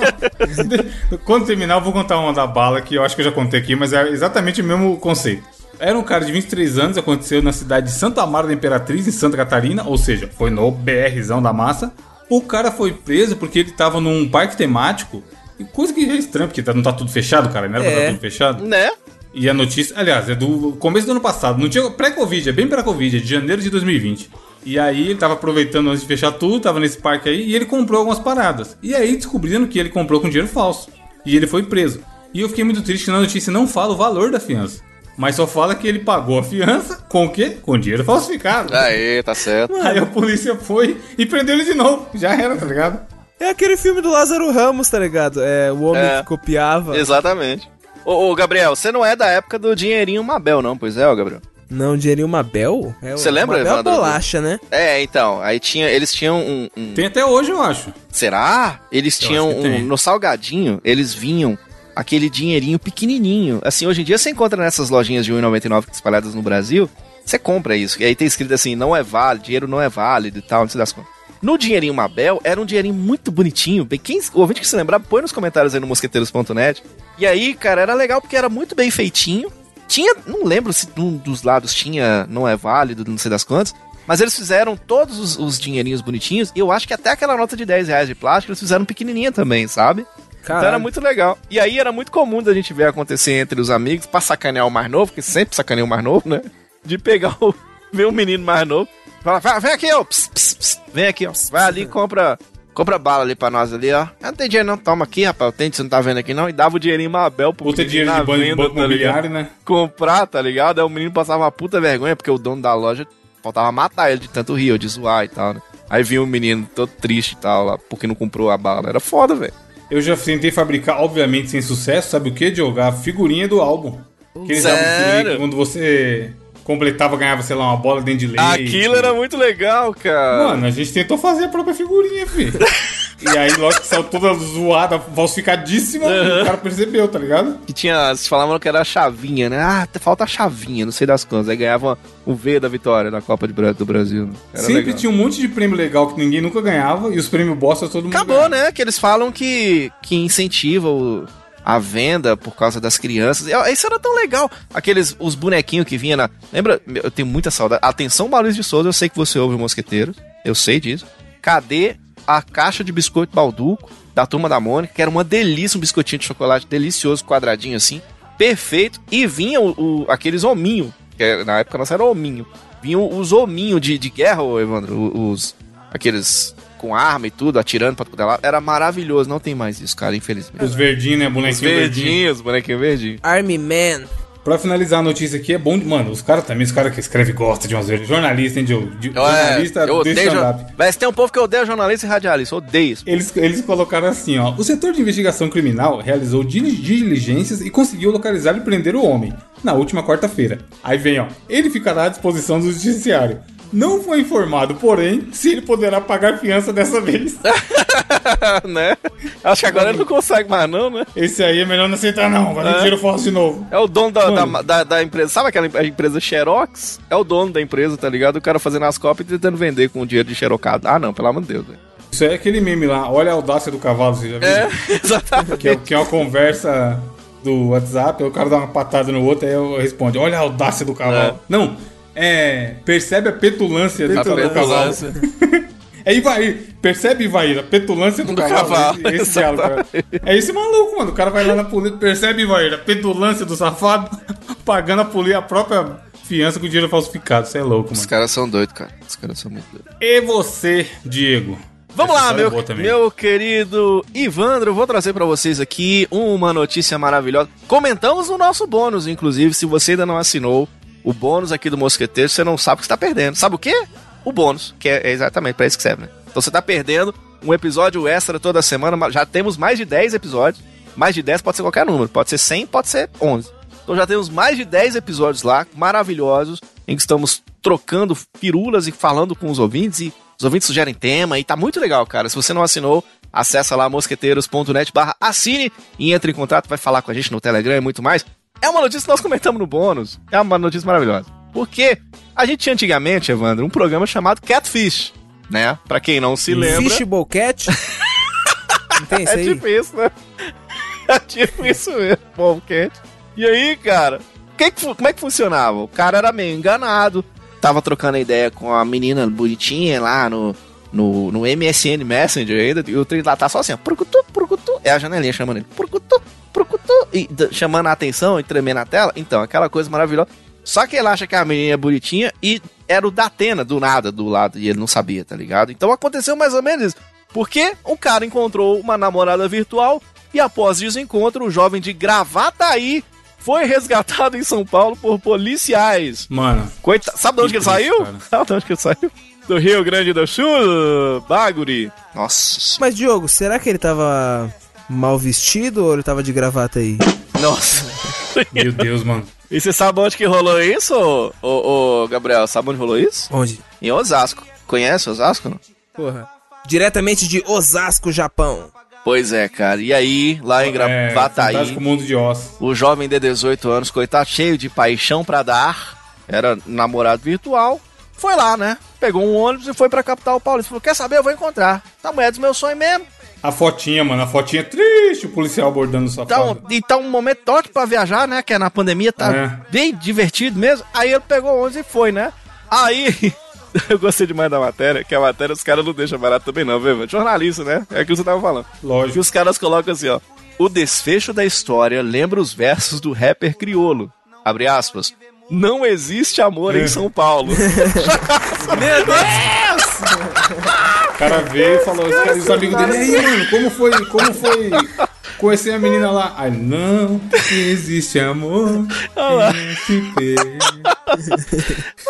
Quando terminar, eu vou contar uma da bala que eu acho que eu já contei aqui, mas é exatamente o mesmo conceito. Era um cara de 23 anos, aconteceu na cidade de Santa Amaro da Imperatriz, em Santa Catarina, ou seja, foi no BRzão da massa. O cara foi preso porque ele tava num parque temático, e coisa que já é estranha, porque tá- não tá tudo fechado, cara, não era pra É. tá tudo fechado. Né? E a notícia, aliás, é do começo do ano passado, não tinha pré-Covid, é bem pré-Covid, é de janeiro de 2020. E aí ele tava aproveitando antes de fechar tudo, tava nesse parque aí e ele comprou algumas paradas. E aí descobriram que ele comprou com dinheiro falso. E ele foi preso. E eu fiquei muito triste que na notícia não fala o valor da fiança. Mas só fala que ele pagou a fiança com o quê? Com dinheiro falsificado. Aê, tá certo. Aí a polícia foi e prendeu ele de novo. Já era, tá ligado? É aquele filme do Lázaro Ramos, tá ligado? É o homem É. que copiava. Exatamente. Ô, ô, Gabriel, você não é da época do dinheirinho Mabel, não, pois é, ô, Gabriel? Não, dinheirinho Mabel? É, Você lembra, Mabel é Evandro? bolacha, né? É, então, aí tinha, eles tinham um... um- Tem até hoje, eu acho. Será? Eles Eu tinham um... tem. No salgadinho, eles vinham aquele dinheirinho pequenininho. Assim, hoje em dia você encontra nessas lojinhas de 1,99 espalhadas no Brasil, você compra isso. E aí tem escrito assim, não é válido, dinheiro não é válido e tal, não sei das contas. No dinheirinho Mabel, era um dinheirinho muito bonitinho. Bem, quem, o ouvinte que se lembrar, põe nos comentários aí no mosqueteiros.net. E aí, cara, era legal porque era muito bem feitinho. Tinha, não lembro se um dos lados tinha, não é válido, não sei das quantas. Mas eles fizeram todos os, os dinheirinhos bonitinhos. E eu acho que até aquela nota de 10 reais de plástico eles fizeram pequenininha também, sabe? Então era Caralho. muito legal. E aí era muito comum da gente ver acontecer entre os amigos, pra sacanear o mais novo, que sempre sacaneia o mais novo, né? De pegar o. [LAUGHS] ver um menino mais novo. Fala, "Vai, vem aqui, ó. Ps, ps, ps, vem aqui, ó. Vai ali e compra. Compra bala ali pra nós ali, ó. Eu não tem dinheiro não, toma aqui, rapaz. Eu tenho, você não tá vendo aqui não. E dava o dinheirinho Mabel pro Puta dinheiro de banco, venda, banco tá ligado? né? comprar, tá ligado? Aí o menino passava uma puta vergonha, porque o dono da loja faltava matar ele de tanto rir, ou de zoar e tal, né? Aí vinha o menino todo triste e tal, lá, porque não comprou a bala. Era foda, velho. Eu já tentei fabricar, obviamente sem sucesso, sabe o que, Diogo? A figurinha do álbum. De figurinha Sério? que quando você completava, ganhava, sei lá, uma bola dentro de leite. Aquilo era muito legal, cara. Mano, a gente tentou fazer a própria figurinha, filho. [LAUGHS] e aí, logo que saiu toda zoada, falsificadíssima, o cara percebeu, tá ligado? Que tinha, eles falavam que era a chavinha, né? Ah, falta a chavinha, não sei das quantas. Aí ganhava o V da vitória da Copa de do Brasil. Era Sempre legal. tinha um monte de prêmio legal que ninguém nunca ganhava, e os prêmios bosta todo mundo Acabou, ganhava. né? Que eles falam que, que incentiva o- a venda por causa das crianças. Isso era tão legal. Aqueles, os bonequinhos que vinha na... Lembra? Eu tenho muita saudade. Atenção, Maurício de Souza, eu sei que você ouve o Mosqueteiro. Eu sei disso. Cadê a caixa de biscoito balduco da Turma da Mônica? Que era uma delícia, um biscoitinho de chocolate delicioso, quadradinho assim. Perfeito. E vinha o, o- aqueles hominhos. Que era- na época nossa era hominho. Vinham os hominhos de, de guerra, Evandro. Os... Aqueles com arma e tudo, atirando pra tudo lá. Era maravilhoso. Não tem mais isso, cara, infelizmente. Os verdinhos, né? Os Bonequinho verdinho. verdinhos, bonequinho verdinho. Army Man. Pra finalizar a notícia aqui, é bom. Mano, os caras também, os caras que escrevem gostam de umas vezes. Jornalista, hein, Diogo? De, Eu, jornalista é, eu do odeio stand-up. jornalista. Mas tem um povo que odeia jornalista e radialista. Eu odeio isso. Eles, eles colocaram assim, ó. O setor de investigação criminal realizou dili- diligências e conseguiu localizar e prender o homem na última quarta-feira. Aí vem, ó. Ele ficará à disposição do judiciário. Não foi informado, porém, se ele poderá pagar fiança dessa vez. [LAUGHS] né? Acho que agora ele não consegue mais, não, né? Esse aí é melhor não aceitar, não. Vai É. tiro falso de novo. É o dono da, da, da- da empresa. Sabe aquela em- empresa Xerox? É o dono da empresa, tá ligado? O cara fazendo as cópias e tentando vender com dinheiro de xerocado. Ah, não, pelo amor de Deus, velho. Isso aí é aquele meme lá. Olha a audácia do cavalo, você já viu? É, [LAUGHS] exatamente. Que é, que é uma conversa do WhatsApp, o cara dá uma patada no outro, aí eu responde, olha a audácia do cavalo. É. Não, é. Percebe a petulância, do- do cavalo. petulância. [LAUGHS] É Ivair, percebe Ivair, a petulância do, Do cavalo. cavalo, esse, esse diálogo, cara. É esse maluco, mano. O cara vai lá na polícia, percebe Ivair, a petulância do safado, [LAUGHS] pagando a polícia a própria fiança com dinheiro falsificado. Você é louco, Os mano. caras são doidos, cara. Os caras são muito doidos. E você, Diego? Vamos Essa lá, é meu, meu querido Ivandro, eu vou trazer pra vocês aqui uma notícia maravilhosa. Comentamos no nosso bônus, inclusive, se você ainda não assinou o bônus aqui do Mosqueteiro, você não sabe o que está perdendo. Sabe o quê? O bônus, que é exatamente pra isso que serve, né? Então você tá perdendo um episódio extra toda semana, já temos mais de 10 episódios. Mais de 10 pode ser qualquer número, pode ser 100, pode ser 11. Então já temos mais de 10 episódios lá, maravilhosos, em que estamos trocando pirulas e falando com os ouvintes e os ouvintes sugerem tema e tá muito legal, cara. Se você não assinou, acessa lá mosqueteiros.net barra assine e entre em contato, vai falar com a gente no Telegram e muito mais. É uma notícia que nós comentamos no bônus. É uma notícia maravilhosa. Porque a gente tinha antigamente, Evandro, um programa chamado Catfish, né? Pra quem não se lembra. Fishbowl Cat? [LAUGHS] Não tem isso É aí? tipo isso, né? [LAUGHS] É tipo isso mesmo, quente. E aí, cara, que que como é que funcionava? O cara era meio enganado, tava trocando ideia com a menina bonitinha lá no, no, no MSN Messenger ainda, e o trem lá tá só assim, ó, é a janelinha chamando ele, purucutu, e chamando a atenção e tremendo a tela. Então, aquela coisa maravilhosa. Só que ele acha que a menina é bonitinha e era o Datena do nada do lado e ele não sabia, tá ligado? Então aconteceu mais ou menos isso. Porque o cara encontrou uma namorada virtual e após desencontro, o jovem de Gravataí foi resgatado em São Paulo por policiais. Mano, Coitado. Sabe de onde que ele saiu? cara. Sabe de onde que ele saiu? Do Rio Grande do Sul, Baguri. Nossa. Mas, Diogo, será que ele tava mal vestido ou ele tava de gravata aí? Nossa. meu Deus, mano. E você sabe onde que rolou isso, ô, ô, ô, Gabriel? Sabe onde rolou isso? Onde? Em Osasco. Conhece Osasco? Não? Porra. Diretamente de Osasco, Japão. Pois é, cara. E aí, lá em É, Gravataí, Fantástico Mundo de Oz. o jovem de 18 anos, coitado, cheio de paixão pra dar, era namorado virtual, foi lá, né? Pegou um ônibus e foi pra capital paulista. Falou, quer saber? Eu vou encontrar. Tá mulher dos meus sonhos mesmo. A fotinha, mano, a fotinha triste, o policial abordando o safado. Então, então um momento ótimo pra viajar, né? Que é na pandemia, tá É. bem divertido mesmo. Aí ele pegou o ônibus e foi, né? Aí, [LAUGHS] eu gostei demais da matéria, que a matéria os caras não deixam barato também não, viu? Jornalista, né? É aquilo que você tava falando. E Lógico. os caras colocam assim, ó. O desfecho da história lembra os versos do rapper criolo. Abre aspas. Não existe amor em São Paulo. [LAUGHS] Meu Deus! [LAUGHS] O cara veio e falou, os, caras- os amigos dele, e aí, mano, como foi, como foi conhecer a menina lá? Aí, não existe amor SP.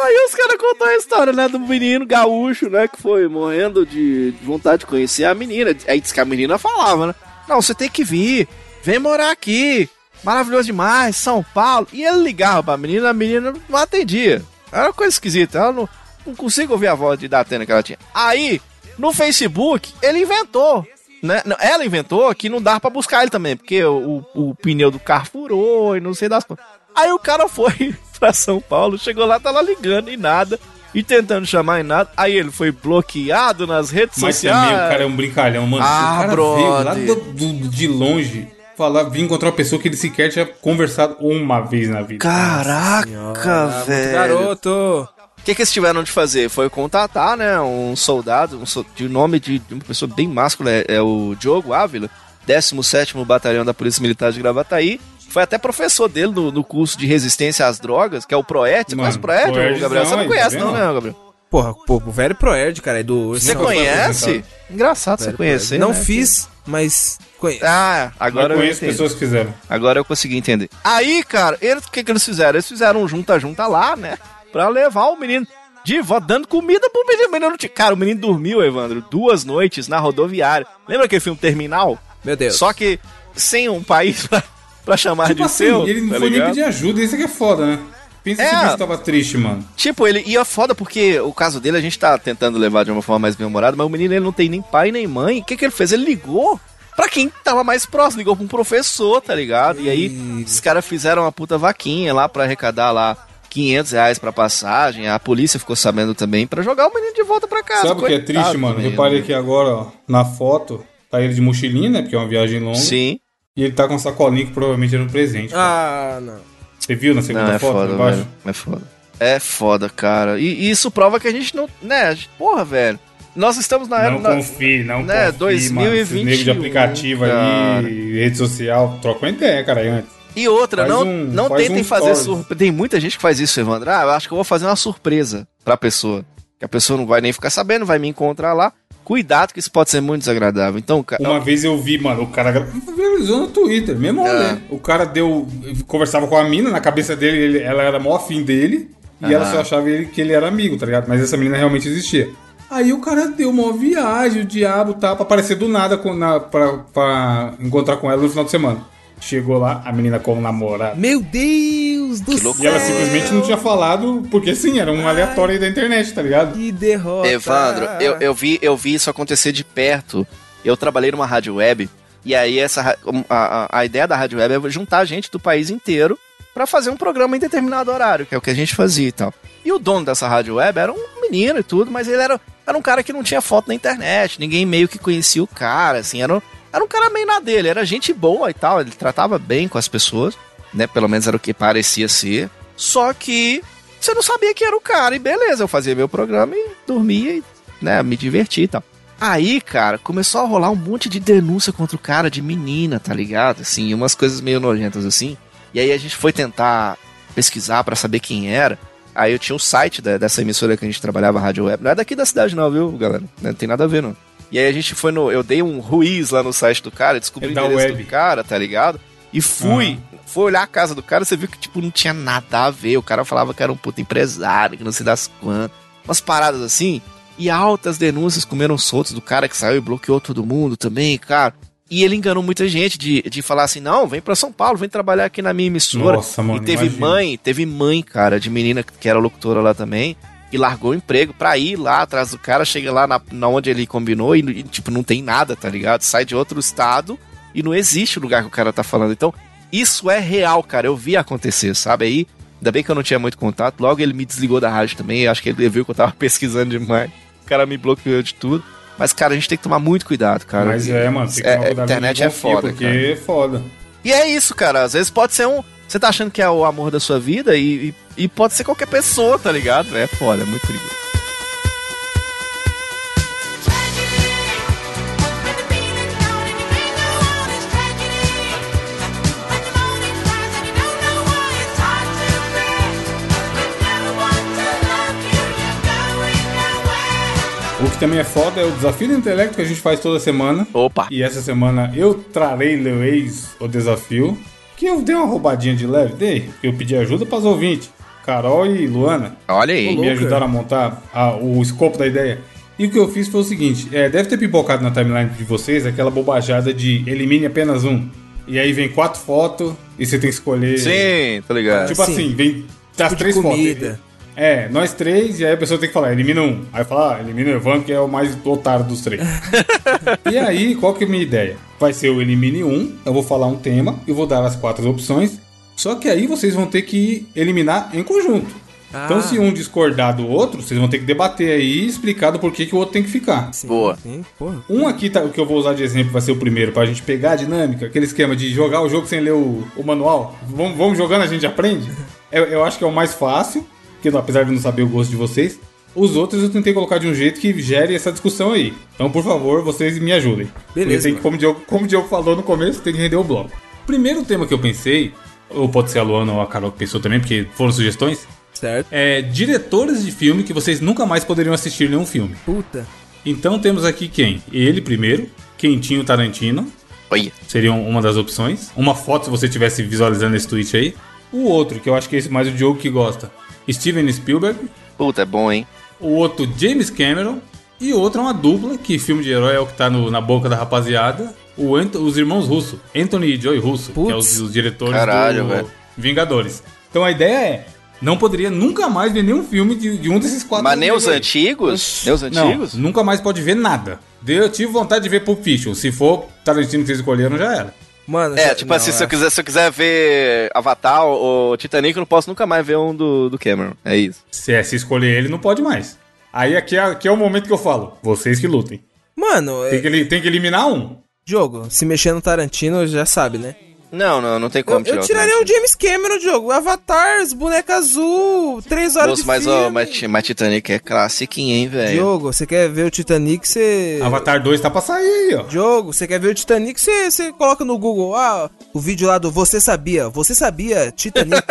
Aí os caras contam a história, né, do menino gaúcho, né, que foi morrendo de vontade de conhecer a menina. Aí diz que a menina falava, né? Não, você tem que vir, vem morar aqui. Maravilhoso demais, São Paulo. E ele ligava pra menina, a menina não atendia. Era uma coisa esquisita. Ela não, não consigo ouvir a voz de Datena que ela tinha. Aí, no Facebook, ele inventou. Né? Ela inventou que não dava pra buscar ele também, porque o, o, pneu do carro furou e não sei das coisas. Aí o cara foi [LAUGHS] pra São Paulo, chegou lá, tá lá ligando e nada, e tentando chamar e nada. Aí ele foi bloqueado nas redes Mas sociais. também o cara é um brincalhão, mano. Ah, o cara brother. veio lá do, do- de longe falar, vir encontrar uma pessoa que ele sequer tinha conversado uma vez na vida. Caraca, velho. Garoto! O que, que eles tiveram de fazer? Foi contatar, né, um soldado, um so- de nome de de uma pessoa bem máscula, é, é o Diogo Ávila, 17º Batalhão da Polícia Militar de Gravataí. Foi até professor dele no, no curso de resistência às drogas, que é o Proed. Você Mano, conhece o Proed, Proerd, Gabriel? Você não conhece não, né, Gabriel? Porra, pô, o velho Proerd, cara, é do... Você conhece? Engraçado você Velho conhecer, Proerd. Não né? fiz, mas Conheço. Ah, agora eu eu conheço entendo. pessoas que fizeram. Agora eu consegui entender. Aí, cara, eles, o que, que eles fizeram? Eles fizeram um junta-junta lá, né? Pra levar o menino de volta, dando comida pro menino. O menino Cara, o menino dormiu, Evandro, duas noites na rodoviária. Lembra aquele filme Terminal? Meu Deus. Só que sem um país pra, pra chamar Tipo de assim, seu. ele não tá foi nem ligado? pedir ajuda, isso aqui é foda, né? Pensa É. bicho tava triste, mano. Tipo, ele ia foda porque o caso dele a gente tá tentando levar de uma forma mais bem-humorada, mas o menino ele não tem nem pai nem mãe. O que que ele fez? Ele ligou pra quem tava mais próximo, ligou pra um professor, tá ligado? E aí os caras fizeram uma puta vaquinha lá pra arrecadar lá 500 reais pra passagem. A polícia ficou sabendo também pra jogar o menino de volta pra casa. Sabe o que é triste, mano? menino. Reparei aqui agora, ó, na foto, tá ele de mochilinha, né? Porque é uma viagem longa. Sim. E ele tá com uma sacolinha que provavelmente era um presente. cara. Ah, não. Você viu na segunda Não, é foto foda, embaixo? velho. É foda. É foda, cara. E, e isso prova que a gente não. Né? Porra, velho. Nós estamos na Não era. na- confie, não né, confie, mano. Esses 2021, negros de aplicativo cara. aí, rede social, troca uma ideia, cara, aí antes. E outra, Faz não, um- não tentem um fazer surpresa. Tem muita gente que faz isso, Evandro. Ah, eu acho que eu vou fazer uma surpresa pra pessoa. Que a pessoa não vai nem ficar sabendo, vai me encontrar lá. Cuidado que isso pode ser muito desagradável. Então, cara. Uma vez eu vi, mano, o cara viralizou no Twitter, mesmo rolê. É. O cara deu. Conversava com a mina, na cabeça dele, ele- ela era mó afim dele. E ela Aham. só achava ele, que ele era amigo, tá ligado? Mas essa menina realmente existia. Aí o cara deu uma viagem, o diabo tá, pra aparecer do nada com, na, pra, pra encontrar com ela no final de semana. Chegou lá, a menina com o namorado. Meu Deus do céu. E ela simplesmente não tinha falado, porque sim, era um aleatório aí da internet, tá ligado? Que derrota. Evandro, eu, eu, vi, eu vi isso acontecer de perto. Eu trabalhei numa rádio web. E aí essa, a, a, a ideia da rádio web é juntar gente do país inteiro pra fazer um programa em determinado horário, que é o que a gente fazia e tal. E o dono dessa rádio web era um menino e tudo, mas ele era, era um cara que não tinha foto na internet, ninguém meio que conhecia o cara, assim, era um, era um cara meio na dele, era gente boa e tal, ele tratava bem com as pessoas, né, pelo menos era o que parecia ser. Só que você não sabia que era o cara, e beleza, eu fazia meu programa e dormia e, né, me divertia e tal. Aí, cara, começou a rolar um monte de denúncia contra o cara de menina, tá ligado? Assim, umas coisas meio nojentas assim. E aí a gente foi tentar pesquisar pra saber quem era. Aí eu tinha o site da- dessa emissora que a gente trabalhava, a Rádio Web. Não é daqui da cidade não, viu, galera? Não tem nada a ver, não. E aí a gente foi no... Eu dei um ruiz lá no site do cara, descobri É o endereço web. do cara, tá ligado? E fui... Fui olhar a casa do cara, você viu que, tipo, não tinha nada a ver. O cara falava que era um puta empresário, que não sei das quantas. Umas paradas assim. E altas denúncias comeram soltos do cara que saiu e bloqueou todo mundo também, cara. E ele enganou muita gente de, de falar assim: não, vem pra São Paulo, vem trabalhar aqui na minha emissora. Nossa, mano, e teve imagina. mãe, teve mãe, cara, de menina que era locutora lá também. E largou o emprego pra ir lá atrás do cara, chega lá na, na onde ele combinou e, e, tipo, não tem nada, tá ligado? Sai de outro estado e não existe o lugar que o cara tá falando. Então, isso é real, cara. Eu vi acontecer, sabe? Aí, ainda bem que eu não tinha muito contato. Logo ele me desligou da rádio também. Acho que ele viu que eu tava [LAUGHS] pesquisando demais. O cara me bloqueou de tudo. Mas, cara, a gente tem que tomar muito cuidado, cara. Mas é, mano, tem que É, tomar cuidado internet com é foda, Porque cara. é foda. E é isso, cara. Às vezes pode ser um. Você tá achando que é o amor da sua vida e, e, e pode ser qualquer pessoa, tá ligado? É foda, é muito perigoso. O que também é foda é o desafio do intelecto que a gente faz toda semana. Opa! E essa semana eu trarei leis o desafio. Que eu dei uma roubadinha de leve, dei. Eu pedi ajuda para os ouvintes. Carol e Luana Olha aí. me ajudaram a montar a- o escopo da ideia. E o que eu fiz foi o seguinte: é, deve ter pipocado na timeline de vocês aquela bobajada de elimine apenas um. E aí vem quatro fotos e você tem que escolher. Sim, tá ligado? Tipo Sim. assim, vem das de três fotos. É, nós três, e aí a pessoa tem que falar, elimina um. Aí fala, ah, elimina o Evan, que é o mais otário dos três. [LAUGHS] e aí, qual que é a minha ideia? Vai ser o elimine um, eu vou falar um tema, eu vou dar as quatro opções, só que aí vocês vão ter que eliminar em conjunto. Ah. Então, se um discordar do outro, vocês vão ter que debater aí e explicar do porquê que o outro tem que ficar. Sim, Boa. Sim. Um aqui, tá, o que eu vou usar de exemplo, vai ser o primeiro, pra gente pegar a dinâmica, aquele esquema de jogar o jogo sem ler o, o manual. Vamos, vamos jogando, a gente aprende. [LAUGHS] Eu, eu acho que é o mais fácil, porque apesar de não saber o gosto de vocês, os outros eu tentei colocar de um jeito que gere essa discussão aí. Então, por favor, vocês me ajudem. Beleza, Tem que, como, o Diogo, como o Diogo falou no começo, tem que render o bloco. Primeiro tema que eu pensei, ou pode ser a Luana ou a Carol que pensou também, porque foram sugestões, Certo. é diretores de filme que vocês nunca mais poderiam assistir nenhum filme. Puta. Então temos aqui quem? Ele primeiro, Quentinho Tarantino, Olha. Seria uma das opções. Uma foto se você estivesse visualizando esse tweet aí. O outro, que eu acho que é esse mais o Diogo que gosta. Steven Spielberg. Puta, é bom, hein? O outro, James Cameron. E o outro é uma dupla, que filme de herói é o que tá no- na boca da rapaziada. O Ant- os irmãos Russo. Anthony e Joy Russo, que é os, os diretores Caralho, do velho. Vingadores. Então a ideia é... Não poderia nunca mais ver nenhum filme de, de um desses quatro. Mas nem os aí. antigos? Nem os antigos? Não, nunca mais pode ver nada. Eu tive vontade de ver Pulp Fiction. Se for Tarantino que vocês escolheram, já era. Mano, É, tipo não, assim, se é. eu, quiser, se eu quiser ver Avatar ou Titanic, eu não posso nunca mais ver um do, do Cameron. É isso. Se, é, se escolher ele, não pode mais. Aí aqui é, aqui é o momento que eu falo. Vocês que lutem. Mano, Tem é, que, tem que eliminar um. jogo, se mexer no Tarantino, já sabe, né? Não, não, não tem Eu, como eu tirar tiraria o. James Cameron, jogo. Avatar, as bonecas azul, três horas Moço, de mas, filme. ó, mas, mas Titanic é classiquinha, hein, velho? Diogo, você quer ver o Titanic, você... Avatar 2 tá pra sair aí, ó. Diogo, você quer ver o Titanic, você, você coloca no Google, ah, o vídeo lá do Você Sabia, Você Sabia, Titanic.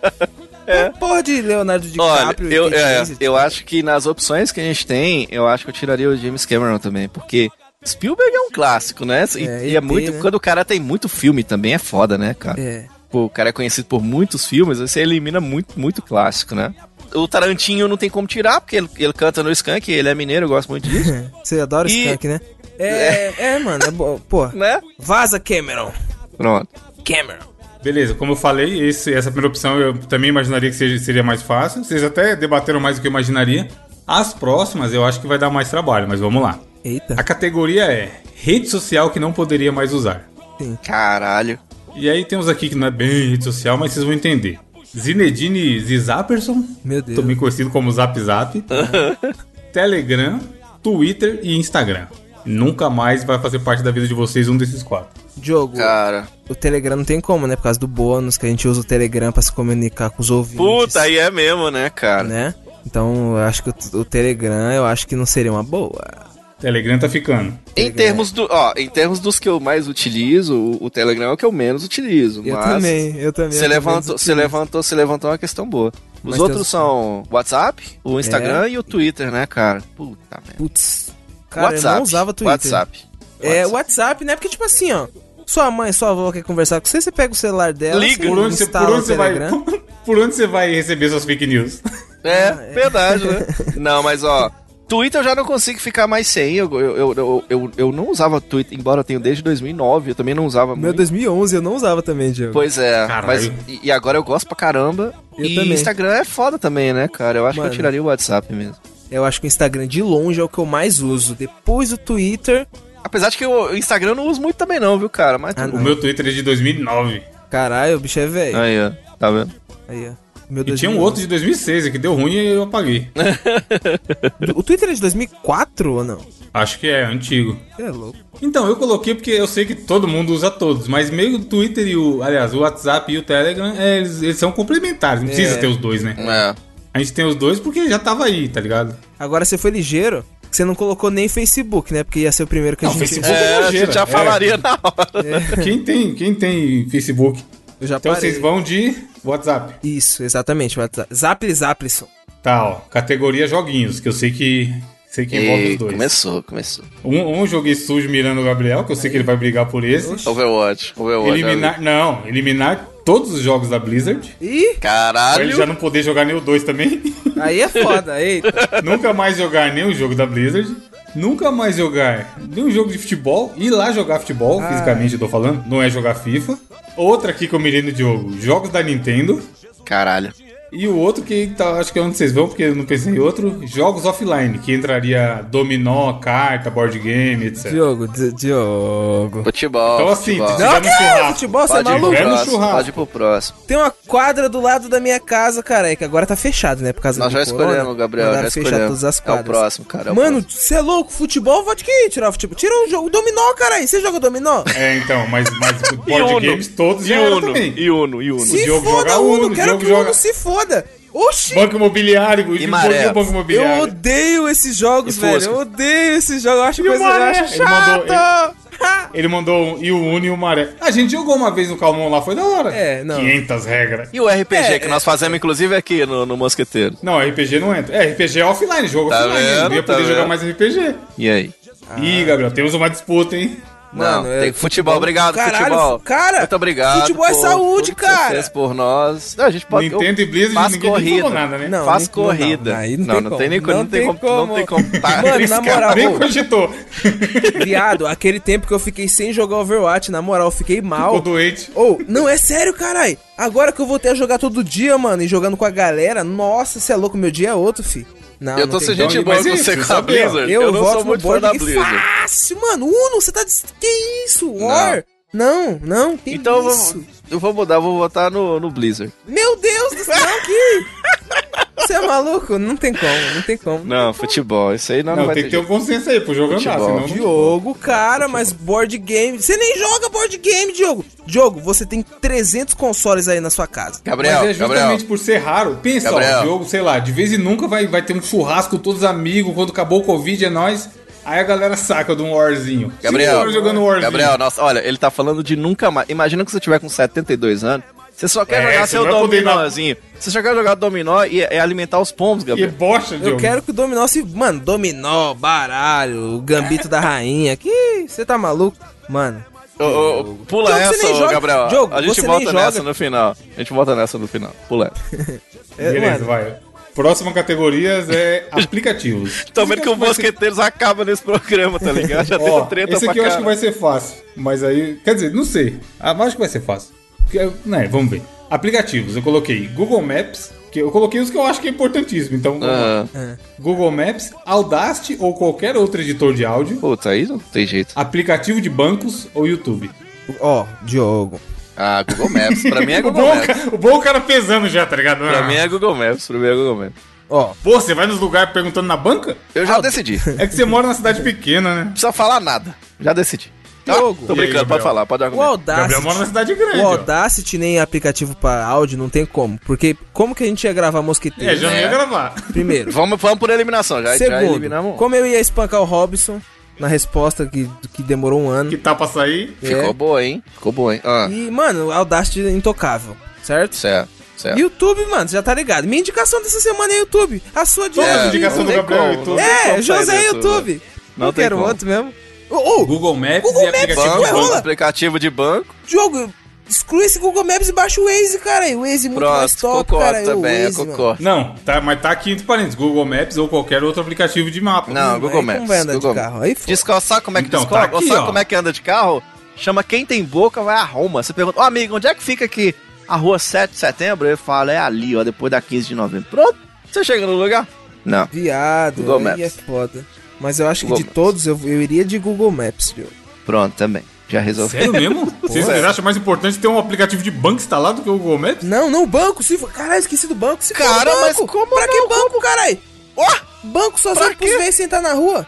[LAUGHS] é. Porra de Leonardo Olha, DiCaprio eu, e Kate é, eu acho que nas opções que a gente tem, eu acho que eu tiraria o James Cameron também, porque Spielberg é um clássico, né? E É, e é muito. né? Quando o cara tem muito filme também é foda, né, cara? É. Pô, o cara é conhecido por muitos filmes, você elimina muito, muito clássico, né? O Tarantinho não tem como tirar, porque ele, ele canta no Skank, ele é mineiro, eu gosto muito disso, [LAUGHS] Você adora E- Skunk, né? É, [LAUGHS] é, mano, é pô. né? Vaza, Cameron. Pronto. Cameron. Beleza, como eu falei, esse- essa primeira opção eu também imaginaria que seja- seria mais fácil. Vocês até debateram mais do que eu imaginaria. As próximas eu acho que vai dar mais trabalho, mas vamos lá. Eita. A categoria é rede social que não poderia mais usar. Caralho. E aí temos aqui que não é bem rede social, mas vocês vão entender. Zinedine Zizaperson, Meu Deus. também conhecido como Zap Zap, [LAUGHS] Telegram, Twitter e Instagram. Nunca mais vai fazer parte da vida de vocês um desses quatro. Diogo, Cara. o Telegram não tem como, né? Por causa do bônus que a gente usa o Telegram pra se comunicar com os ouvintes. Puta, aí é mesmo, né, cara? Né? Então, eu acho que o, o Telegram, eu acho que não seria uma boa. Telegram tá ficando. Em termos, do, ó, em termos dos que eu mais utilizo, o, o Telegram é o que eu menos utilizo. Eu mas também, eu também. Você eu levantou, você levantou, você levantou uma questão boa. Os Mas outros são WhatsApp, o Instagram É. e o Twitter, né, cara? Puta merda. Putz. Cara, WhatsApp. eu não usava Twitter. WhatsApp. É, WhatsApp, né? Porque, tipo assim, ó. Sua mãe, sua avó quer conversar com você, você pega o celular dela, Liga. você Por onde, você, por onde o você vai, Telegram. [LAUGHS] por onde você vai receber suas fake news? É, verdade, né? [LAUGHS] Não, mas ó, Twitter eu já não consigo ficar mais sem. Eu, eu, eu, eu, eu, eu não usava Twitter, embora eu tenha desde 2009, eu também não usava Meu muito. 2011 eu não usava também, Diego. Pois é, Caralho. mas e agora eu gosto pra caramba. Eu e também. Instagram é foda também, né, cara? Eu acho que Mano. eu tiraria o WhatsApp mesmo. Eu acho que o Instagram de longe é o que eu mais uso. Depois do Twitter. Apesar de que o Instagram eu não uso muito também não, viu, cara? Mas Ah, O meu Twitter é de 2009. Caralho, o bicho é velho. Aí, ó. Tá vendo? Aí, ó. Meu E tinha um 2011. outro de 2006 que deu ruim e eu apaguei. [LAUGHS] O Twitter é de 2004 ou não? Acho que é antigo. É louco. Então, eu coloquei porque eu sei que todo mundo usa todos, mas meio o Twitter e o. Aliás, o WhatsApp e o Telegram, é, eles, eles são complementares, não precisa ter os dois, né? É. A gente tem os dois porque já tava aí, tá ligado? Agora você foi ligeiro, que você não colocou nem Facebook, né? Porque ia ser o primeiro que Não, a gente... Facebook É, a nojeira, gente já é. falaria na hora. Quem tem, quem tem Facebook? Eu já Então parei. vocês vão de WhatsApp. Isso, exatamente. WhatsApp. Zapli Zaplison. Tá, ó. Categoria joguinhos, que eu sei que. Sei que envolve E os dois. começou, começou. Um, um joguei sujo mirando o Gabriel, que eu sei que ele vai brigar por esse. Overwatch, Overwatch. Eliminar. Não, eliminar todos os jogos da Blizzard. Ih, Pra Caralho. ele já não poder jogar nem o 2 também. aí é foda. [LAUGHS] Eita. Nunca mais jogar nenhum jogo da Blizzard. Nunca mais jogar nenhum jogo de futebol. Ir lá jogar futebol, fisicamente eu tô falando. Não é jogar FIFA. Outra aqui que eu mirei no Diogo. Jogos da Nintendo. Caralho. E o outro que tá, acho que é onde vocês vão, porque eu não pensei em outro. Jogos offline, que entraria dominó, carta, board game, etc. Diogo, Di- Diogo. Futebol. Então assim, futebol. se tiver no é? churrasco. Futebol, você é Pode maluco? É no churrasco. pode ir pro próximo. Tem uma quadra do lado da minha casa, cara, é que agora tá fechado, né? Por causa Nós do já corona. escolhemos, Gabriel, já Mandaram fechar escolhemos. todas as É o quadras. próximo, cara, é o Mano, você é louco? Futebol, pode que tirar futebol. Tira o jogo dominó, caralho. Você joga dominó? É, então, mas, mas board games todos E já Uno, e Uno, e Uno. se Diogo foda, joga Uno. Uno, Quero Diogo que o joga- Uno se foda. Oxi. Banco imobiliário, o maré? Banco Eu imobiliário. odeio esses jogos, E velho. Eu odeio esses jogos. Eu acho E o coisa eu Maré? acho Ele mandou- chato. Ele mandou um, e o Uno e o Maré. A gente jogou uma vez no Calmon lá, foi da hora. É, não. 500 regras. E o RPG É, que é. nós fazemos, inclusive, aqui no, no Mosqueteiro. Não, RPG não entra. É, RPG é offline, jogo Tá offline. vendo? Não ia Tá poder jogar vendo? mais RPG. E aí? Ih, Gabriel, temos uma disputa, hein? Não, é tem futebol, obrigado, Caralho, futebol. Cara, Muito obrigado. Futebol é por saúde, cara. por nós. Não, a gente pode. Nintendo eu e Blizzard, ninguém corrida. nada, né? Não, Faz corrida. não, não não, tem não como. tem nem como. Não tem como. Não tem como. Tá, Mano, na moral, Nem cogitou. viado, aquele tempo que eu fiquei sem jogar Overwatch, na moral, eu fiquei Ficou mal. doente. Ô, não, é sério, carai. Agora que eu voltei a jogar todo dia, mano, e jogando com a galera, nossa, você é louco, meu dia é outro, fi. Não, Eu não tô tem sem como. gente Então, boa com você com a. Blizzard. Eu, Eu, não sou muito fã da Blizzard. fácil, mano. Uno, você tá... Que isso? War? Não, não, que Então eu isso? vou, eu vou mudar, vou votar no, no Blizzard. Meu Deus do céu, que... Você é maluco? Não tem como, não tem como. Não, futebol. Isso aí não, Não, vai tem que ter um consenso aí pro jogo andar, Futebol. senão... Diogo, cara, mas board game. Você nem joga board game, Diogo. Diogo, você tem 300 consoles aí na sua casa. Gabriel, Mas é justamente Gabriel. por ser raro. Pensa, Gabriel. ó, o jogo, sei lá, de vez em nunca vai, vai ter um churrasco com todos os amigos, quando acabou o Covid é nós. Aí a galera saca de um Warzinho. Gabriel, jogando Warzinho. Gabriel, nossa, olha, ele tá falando de nunca mais. Imagina que você tiver com 72 anos, você só quer É, jogar seu na- dominózinho. Você só quer jogar dominó e é alimentar os pombos, Que Gabriel. bosta, Diogo. Eu quero que o dominó se. Mano, dominó, baralho, o gambito da rainha. Que. Você tá maluco? Mano. Ô, ô, pula Diogo, essa, joga. Gabriel. Diogo, a gente volta nessa joga. no final. A gente volta nessa no final. Pula essa. [LAUGHS] é, Beleza, mano, vai. Próxima categorias é aplicativos. [LAUGHS] Tô vendo que o vai ser- Mosqueteiros acaba nesse programa, tá ligado? Já Ó, deu treta esse pra aqui eu acho que vai ser fácil. Mas aí. Quer dizer, não sei. Ah, mas acho que vai ser fácil. Né, vamos ver. Aplicativos, eu coloquei Google Maps. Que eu coloquei os que eu acho que é importantíssimo. Então. Ah, Google Maps, Audacity ou qualquer outro editor de áudio. puta, aí não tem jeito. Aplicativo de bancos ou YouTube. Ó, Diogo. Ah, Google Maps. Pra mim é [LAUGHS] O Google bom, Maps. o bom é o cara pesando já, tá ligado? Pra Ah. mim é Google Maps. Pra mim é Google Maps. Ó, Pô, você vai nos lugares perguntando na banca? Eu já decidi. Não É que você mora na cidade pequena, né? precisa falar nada. Já decidi. Diogo. tô E aí, brincando, pode Gabriel? falar, pode o argumentar. Gabriel Audacity. mora na cidade grande. O ó. Audacity nem aplicativo pra áudio não tem como. Porque como que a gente ia gravar É, mosqueteiro? já não ia É. gravar. Primeiro. [LAUGHS] Vamos, vamos por eliminação, já, já Segundo, eliminamos. um. como eu ia espancar o Robson na resposta que, que demorou um ano. Que tá pra sair. Ficou É. boa, hein? Ficou boa, hein? Ah, E, mano, o Audacity é intocável, certo? certo, certo. YouTube, mano, você já tá ligado. Minha indicação dessa semana é YouTube. A sua de É, indicações do Gabriel É, como sair José desse, YouTube. Não Não, tem quero como. outro mesmo. Ô, ô, Google Maps Google e Maps, aplicativo Banco, de é banco. aplicativo de banco. jogo, exclui esse Google Maps e baixa o Waze, cara. O Waze é muito mais Pronto, top, concordo cara. também, Waze, concordo. Não, tá, mas tá aqui entre parênteses, Google Maps ou qualquer outro aplicativo de mapa. Não, Aí Google Maps. vai andar de Google carro? Aí sabe como é que Então, descobre? tá aqui, sabe ó. como é que anda de carro? Chama quem tem boca vai a Roma. Você pergunta, ô amigo, onde é que fica aqui a rua 7 de setembro? Ele fala, é ali, ó, depois da 15 de novembro. Pronto, você chega no lugar? Não. Viado, Google aí Maps. é foda. Mas eu acho que Google de todos eu, eu iria de Google Maps, viu? Pronto, também. Já resolvi. Sério mesmo? [LAUGHS] Vocês vocês acham mais importante ter um aplicativo de banco instalado do que o Google Maps? Não, não, banco, se. Caralho, esqueci do banco. Se Cara, banco. mas como Pra que não? banco, caralho? Ó, banco só Pra serve pros velhos sentar na rua.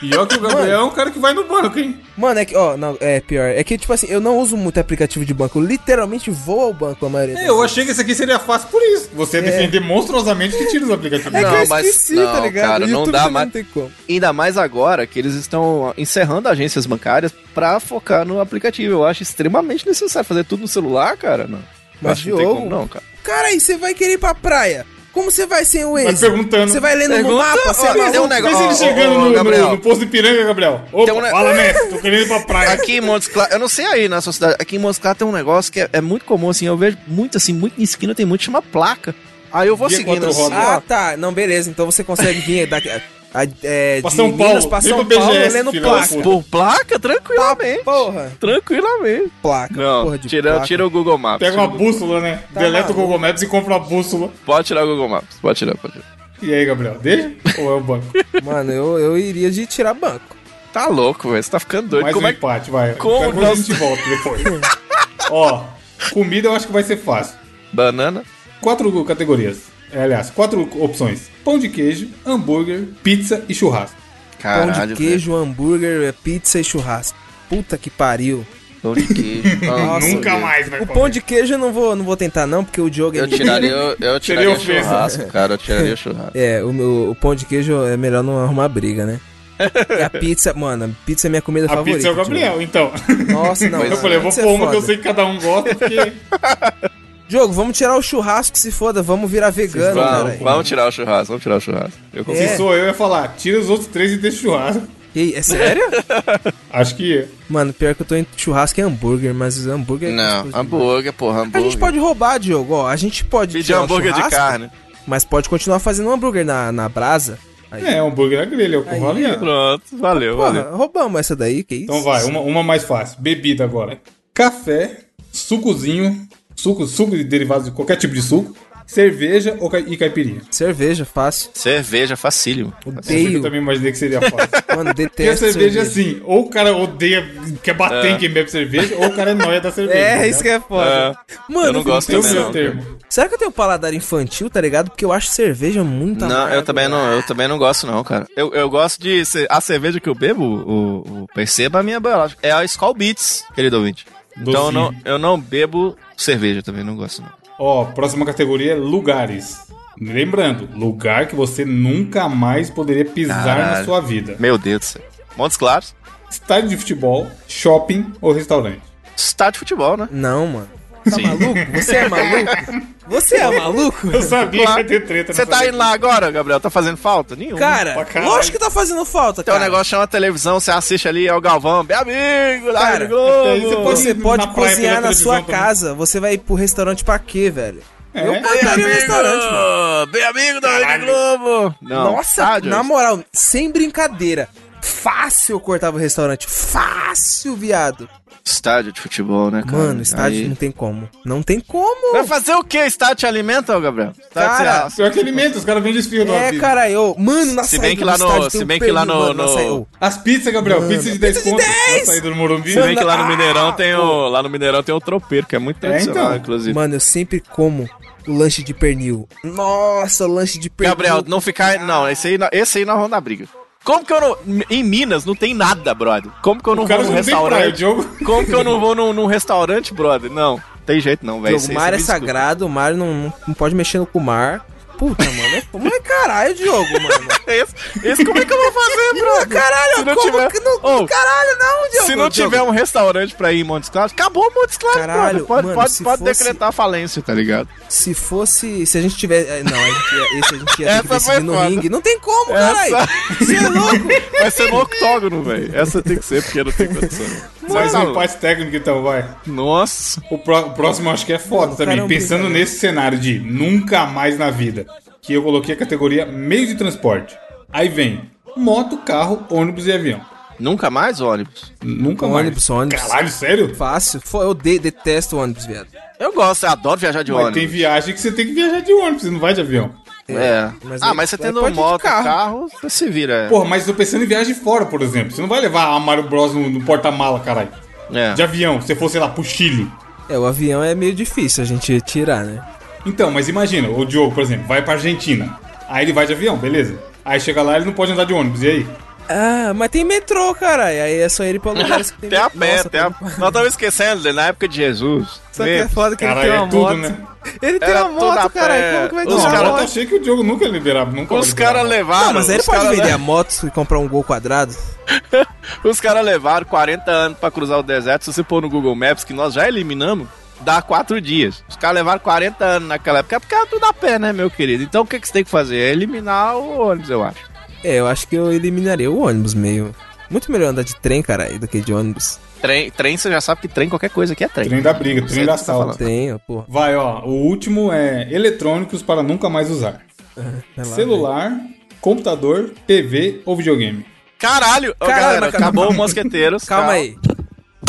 E ó que o Gabriel é um cara que vai no banco, hein? Mano, é que, ó, não, é pior. É que, tipo assim, eu não uso muito aplicativo de banco. Eu literalmente vou ao banco a maioria É, eu achei que esse aqui seria fácil por isso. Você defender monstruosamente que tira os aplicativos. É Não, que eu mas- esqueci, não, tá ligado? cara, não dá mais- Não. Ainda mais agora que eles estão encerrando agências bancárias pra focar no aplicativo. Eu acho extremamente necessário fazer tudo no celular, cara. Não. Mas, acho que não tem Diogo, como não, cara. Cara, aí você vai querer ir pra praia. Como você vai sem o Waze? Vai perguntando. Você vai lendo no Pergunta, mapa, você tem um negócio- Pensa ele chegando ó, no, Gabriel. no, no posto de Piranga, Gabriel. Opa, um ne- fala, mestre, tô querendo ir pra praia. Aqui em Montes Claros, eu não sei aí na sua cidade, aqui em Montes Claros tem um negócio que é, é muito comum, assim, eu vejo muito, assim, muito em esquina tem muito, chama placa. Aí eu vou Guia seguindo assim. Ah, tá. Não, beleza. Então você consegue vir daqui, a, é, Pra de São Paulo, Minas pra vem São pro Paulo BGS, lendo placa. puta. Por placa, tranquilamente. Porra, Tranquilamente. placa. Não, porra de tira, placa. tira o Google Maps. Pega uma bússola, né? Tá Deleta o Google Maps e compra uma bússola. Pode tirar o Google Maps. Pode tirar, pode tirar. E aí, Gabriel, deixa? Ou é o banco? [LAUGHS] Mano, eu, eu iria de tirar banco. Tá louco, velho. Você tá ficando doido. Mais Como um é empate, vai. Como coisa nós- a gente volta depois. Ó, comida eu acho que vai ser fácil. Banana? Quatro categorias. É, aliás, quatro opções. Pão de queijo, hambúrguer, pizza e churrasco. Caralho. Pão de queijo, hambúrguer, pizza e churrasco. Puta que pariu. velho. Pão de queijo. [LAUGHS] Nossa, Nunca Deus. mais vai O comer. pão de queijo eu não vou, não vou tentar não, porque o Diogo é Eu tiraria, eu, eu tiraria ofensa. churrasco, cara. Eu tiraria churrasco. É, o, meu, o pão de queijo é melhor não arrumar briga, né? E a pizza, mano, a pizza é minha comida A favorita. pizza é o Gabriel, então. Diogo. Nossa, não. Pois Eu não, falei, eu vou pôr é uma que eu sei que cada um gosta, porque Diogo, vamos tirar o churrasco, se foda, vamos virar vegano, Vamos, cara. vamos tirar o churrasco, vamos tirar o churrasco. Eu É. se sou eu, eu ia falar, tira os outros três e deixa o churrasco. E, é sério? [LAUGHS] Acho que Mano, pior que eu tô em churrasco é hambúrguer, mas hambúrguer é Não, hambúrguer, porra, demais. A hambúrguer. gente pode roubar, Diogo, ó. A gente pode Pedir tirar o hambúrguer de carne. Mas pode continuar fazendo hambúrguer na, na brasa. Aí, é hambúrguer na grelha, é o que Aí. Pronto, valeu, valeu. Porra, roubamos essa daí, que isso? Então vai, uma, uma mais fácil. Bebida agora. Café, sucozinho, suco, suco de derivados de qualquer tipo de suco, cerveja ou cai- e caipirinha. Cerveja, fácil. Cerveja, facílimo. Eu Odeio. também imaginei que seria fácil. [LAUGHS] Mano, Porque a detesto cerveja é assim, ou o cara odeia, quer bater É. em quem bebe cerveja, ou o cara é noia da cerveja. É, tá isso que é foda. É, Mano, eu não gosto Tem o também, meu termo. Será que eu tenho paladar infantil, tá ligado? Porque eu acho cerveja muito Não, amargo, eu também não, eu também não gosto não, cara. Eu, eu gosto de a cerveja que eu bebo, o, o perceba a minha biológica, é a Skull Beats, querido ouvinte. Então eu não, Docinho. eu não bebo cerveja também, não gosto não. Ó, próxima categoria é lugares. Lembrando, lugar que você nunca mais poderia pisar na Caralho. sua vida. Meu Deus do céu. Montes Claros, Estádio de futebol, shopping ou restaurante. estádio de futebol, né? Não, mano. Tá Sim. maluco? Você é maluco? Você é maluco? Eu sabia que ia ter treta Você tá indo lá agora, Gabriel? Tá fazendo falta? Nenhum. Cara, lógico que tá fazendo falta, Tem um cara. negócio chama televisão, você assiste ali, é o Galvão, meu amigo, lá Cara, no Globo. você pode- Você Na pode praia cozinhar na sua também. casa. Você vai ir pro restaurante pra quê, velho? É. Eu Bem cortaria o amigo, restaurante, mano. bem amigo da Rede. Globo. Não, Nossa, estádio. na moral, sem brincadeira. Fácil eu cortava o restaurante. Fácil, viado. Estádio de futebol, né, cara? Mano, estádio Aí- não tem como. Não tem como. Vai fazer o que? Estádio te alimenta, Gabriel? Estádio Cara, Pior que alimenta, os caras vendem esfirra do É, cara, eu. Mano, na Se saída bem que lá no- se um bem que lá no- no- As pizzas, Gabriel, Mano, pizza de 10 pizza de conto 10! na saída do Morumbi. Se bem que lá no Ah, Mineirão tem o. Lá no Mineirão tem o tropeiro, que é muito tradicional, então. inclusive. Mano, eu sempre como o lanche de pernil. Nossa, lanche de pernil. Gabriel, não ficar. Não, esse aí, esse aí nós vamos dar briga. Como que eu não. Em Minas não tem nada, brother. Como que eu não vou num praia, restaurante? Diogo. Como que eu não vou num, num restaurante, brother? Não, tem jeito não, velho. O mar é sagrado, o mar não, não, pode mexer com o mar. Puta, mano. É, mas caralho, Diogo, mano. [LAUGHS] Esse, esse como é que eu vou fazer, brother? Caralho, Se não como tiver- que não... Ô, Caralho, não, Diogo. Se não Diogo. tiver um restaurante pra ir em Montes Claros, acabou Montes Claros, Caralho, brother. Pode, mano, pode, pode fosse- decretar falência, tá ligado? Se fosse... Se a gente tiver... é, Não, a gente ia, esse a gente ia ter que Essa foi decidir no ringue. Não tem como, Essa- caralho. [LAUGHS] Você é louco. Vai ser no octógono, velho. Essa tem que ser, porque não tem condição. Mais um empate técnico, então, vai. Nossa. O, pró- o próximo eu acho que é foda Mano, também. caramba, Pensando cara. nesse cenário de nunca mais na vida, que eu coloquei a categoria meio de transporte. Aí vem moto, carro, ônibus e avião. Nunca mais ônibus? Nunca Ônibus, mais. ônibus. Caralho, sério? Fácil. Eu de- detesto ônibus, viado. Eu gosto, eu adoro viajar de Mas ônibus. tem viagem que você tem que viajar de ônibus, você não vai de avião. É. Mas ah, aí- mas você aí tendo de moto, carro. carro. você se vira. é. Porra, mas tô pensando em viagem fora, por exemplo. Você não vai levar a Mario Bros no, no porta-mala, caralho. É. De avião, se você for, sei lá, pro Chile. É, o avião é meio difícil a gente tirar, né? Então, mas imagina, o Diogo, por exemplo, vai pra Argentina. Aí ele vai de avião, beleza. Aí chega lá, ele não pode andar de ônibus, e aí? Ah, mas tem metrô, caralho. Aí é só ele pra lugares que tem [LAUGHS] Tem a pé, Nossa, tem a... Nós estamos esquecendo, né? na época de Jesus. Só que é foda que Caralho, ele tem é uma tudo, moto. né? Ele tem Era uma tudo a moto, caralho. pé. Como que vai Os caras cara- moto? achei que o Diogo nunca liberava, nunca Os caras levaram. Não, mas aí ele pode cara vender a moto e comprar um gol quadrado. [LAUGHS] Os caras levaram 40 anos pra cruzar o deserto. Se você pôr no Google Maps, que nós já eliminamos, dá 4 dias. Os caras levaram 40 anos naquela época, porque era tudo a pé, né, meu querido? Então o que, que você tem que fazer? É eliminar o ônibus, eu acho. É, eu acho que eu eliminaria o ônibus meio. Muito melhor andar de trem, caralho, do que de ônibus. Trem, trem, você já sabe que trem, qualquer coisa aqui é trem. Trem da briga, trem da tá sala. ó, porra. Vai, ó. O último é eletrônicos para nunca mais usar. Vai lá, Celular, computador, TV ou videogame. Caralho! Ô, Caralho, galera, calma- acabou o Mosqueteiros. [LAUGHS] Calma aí.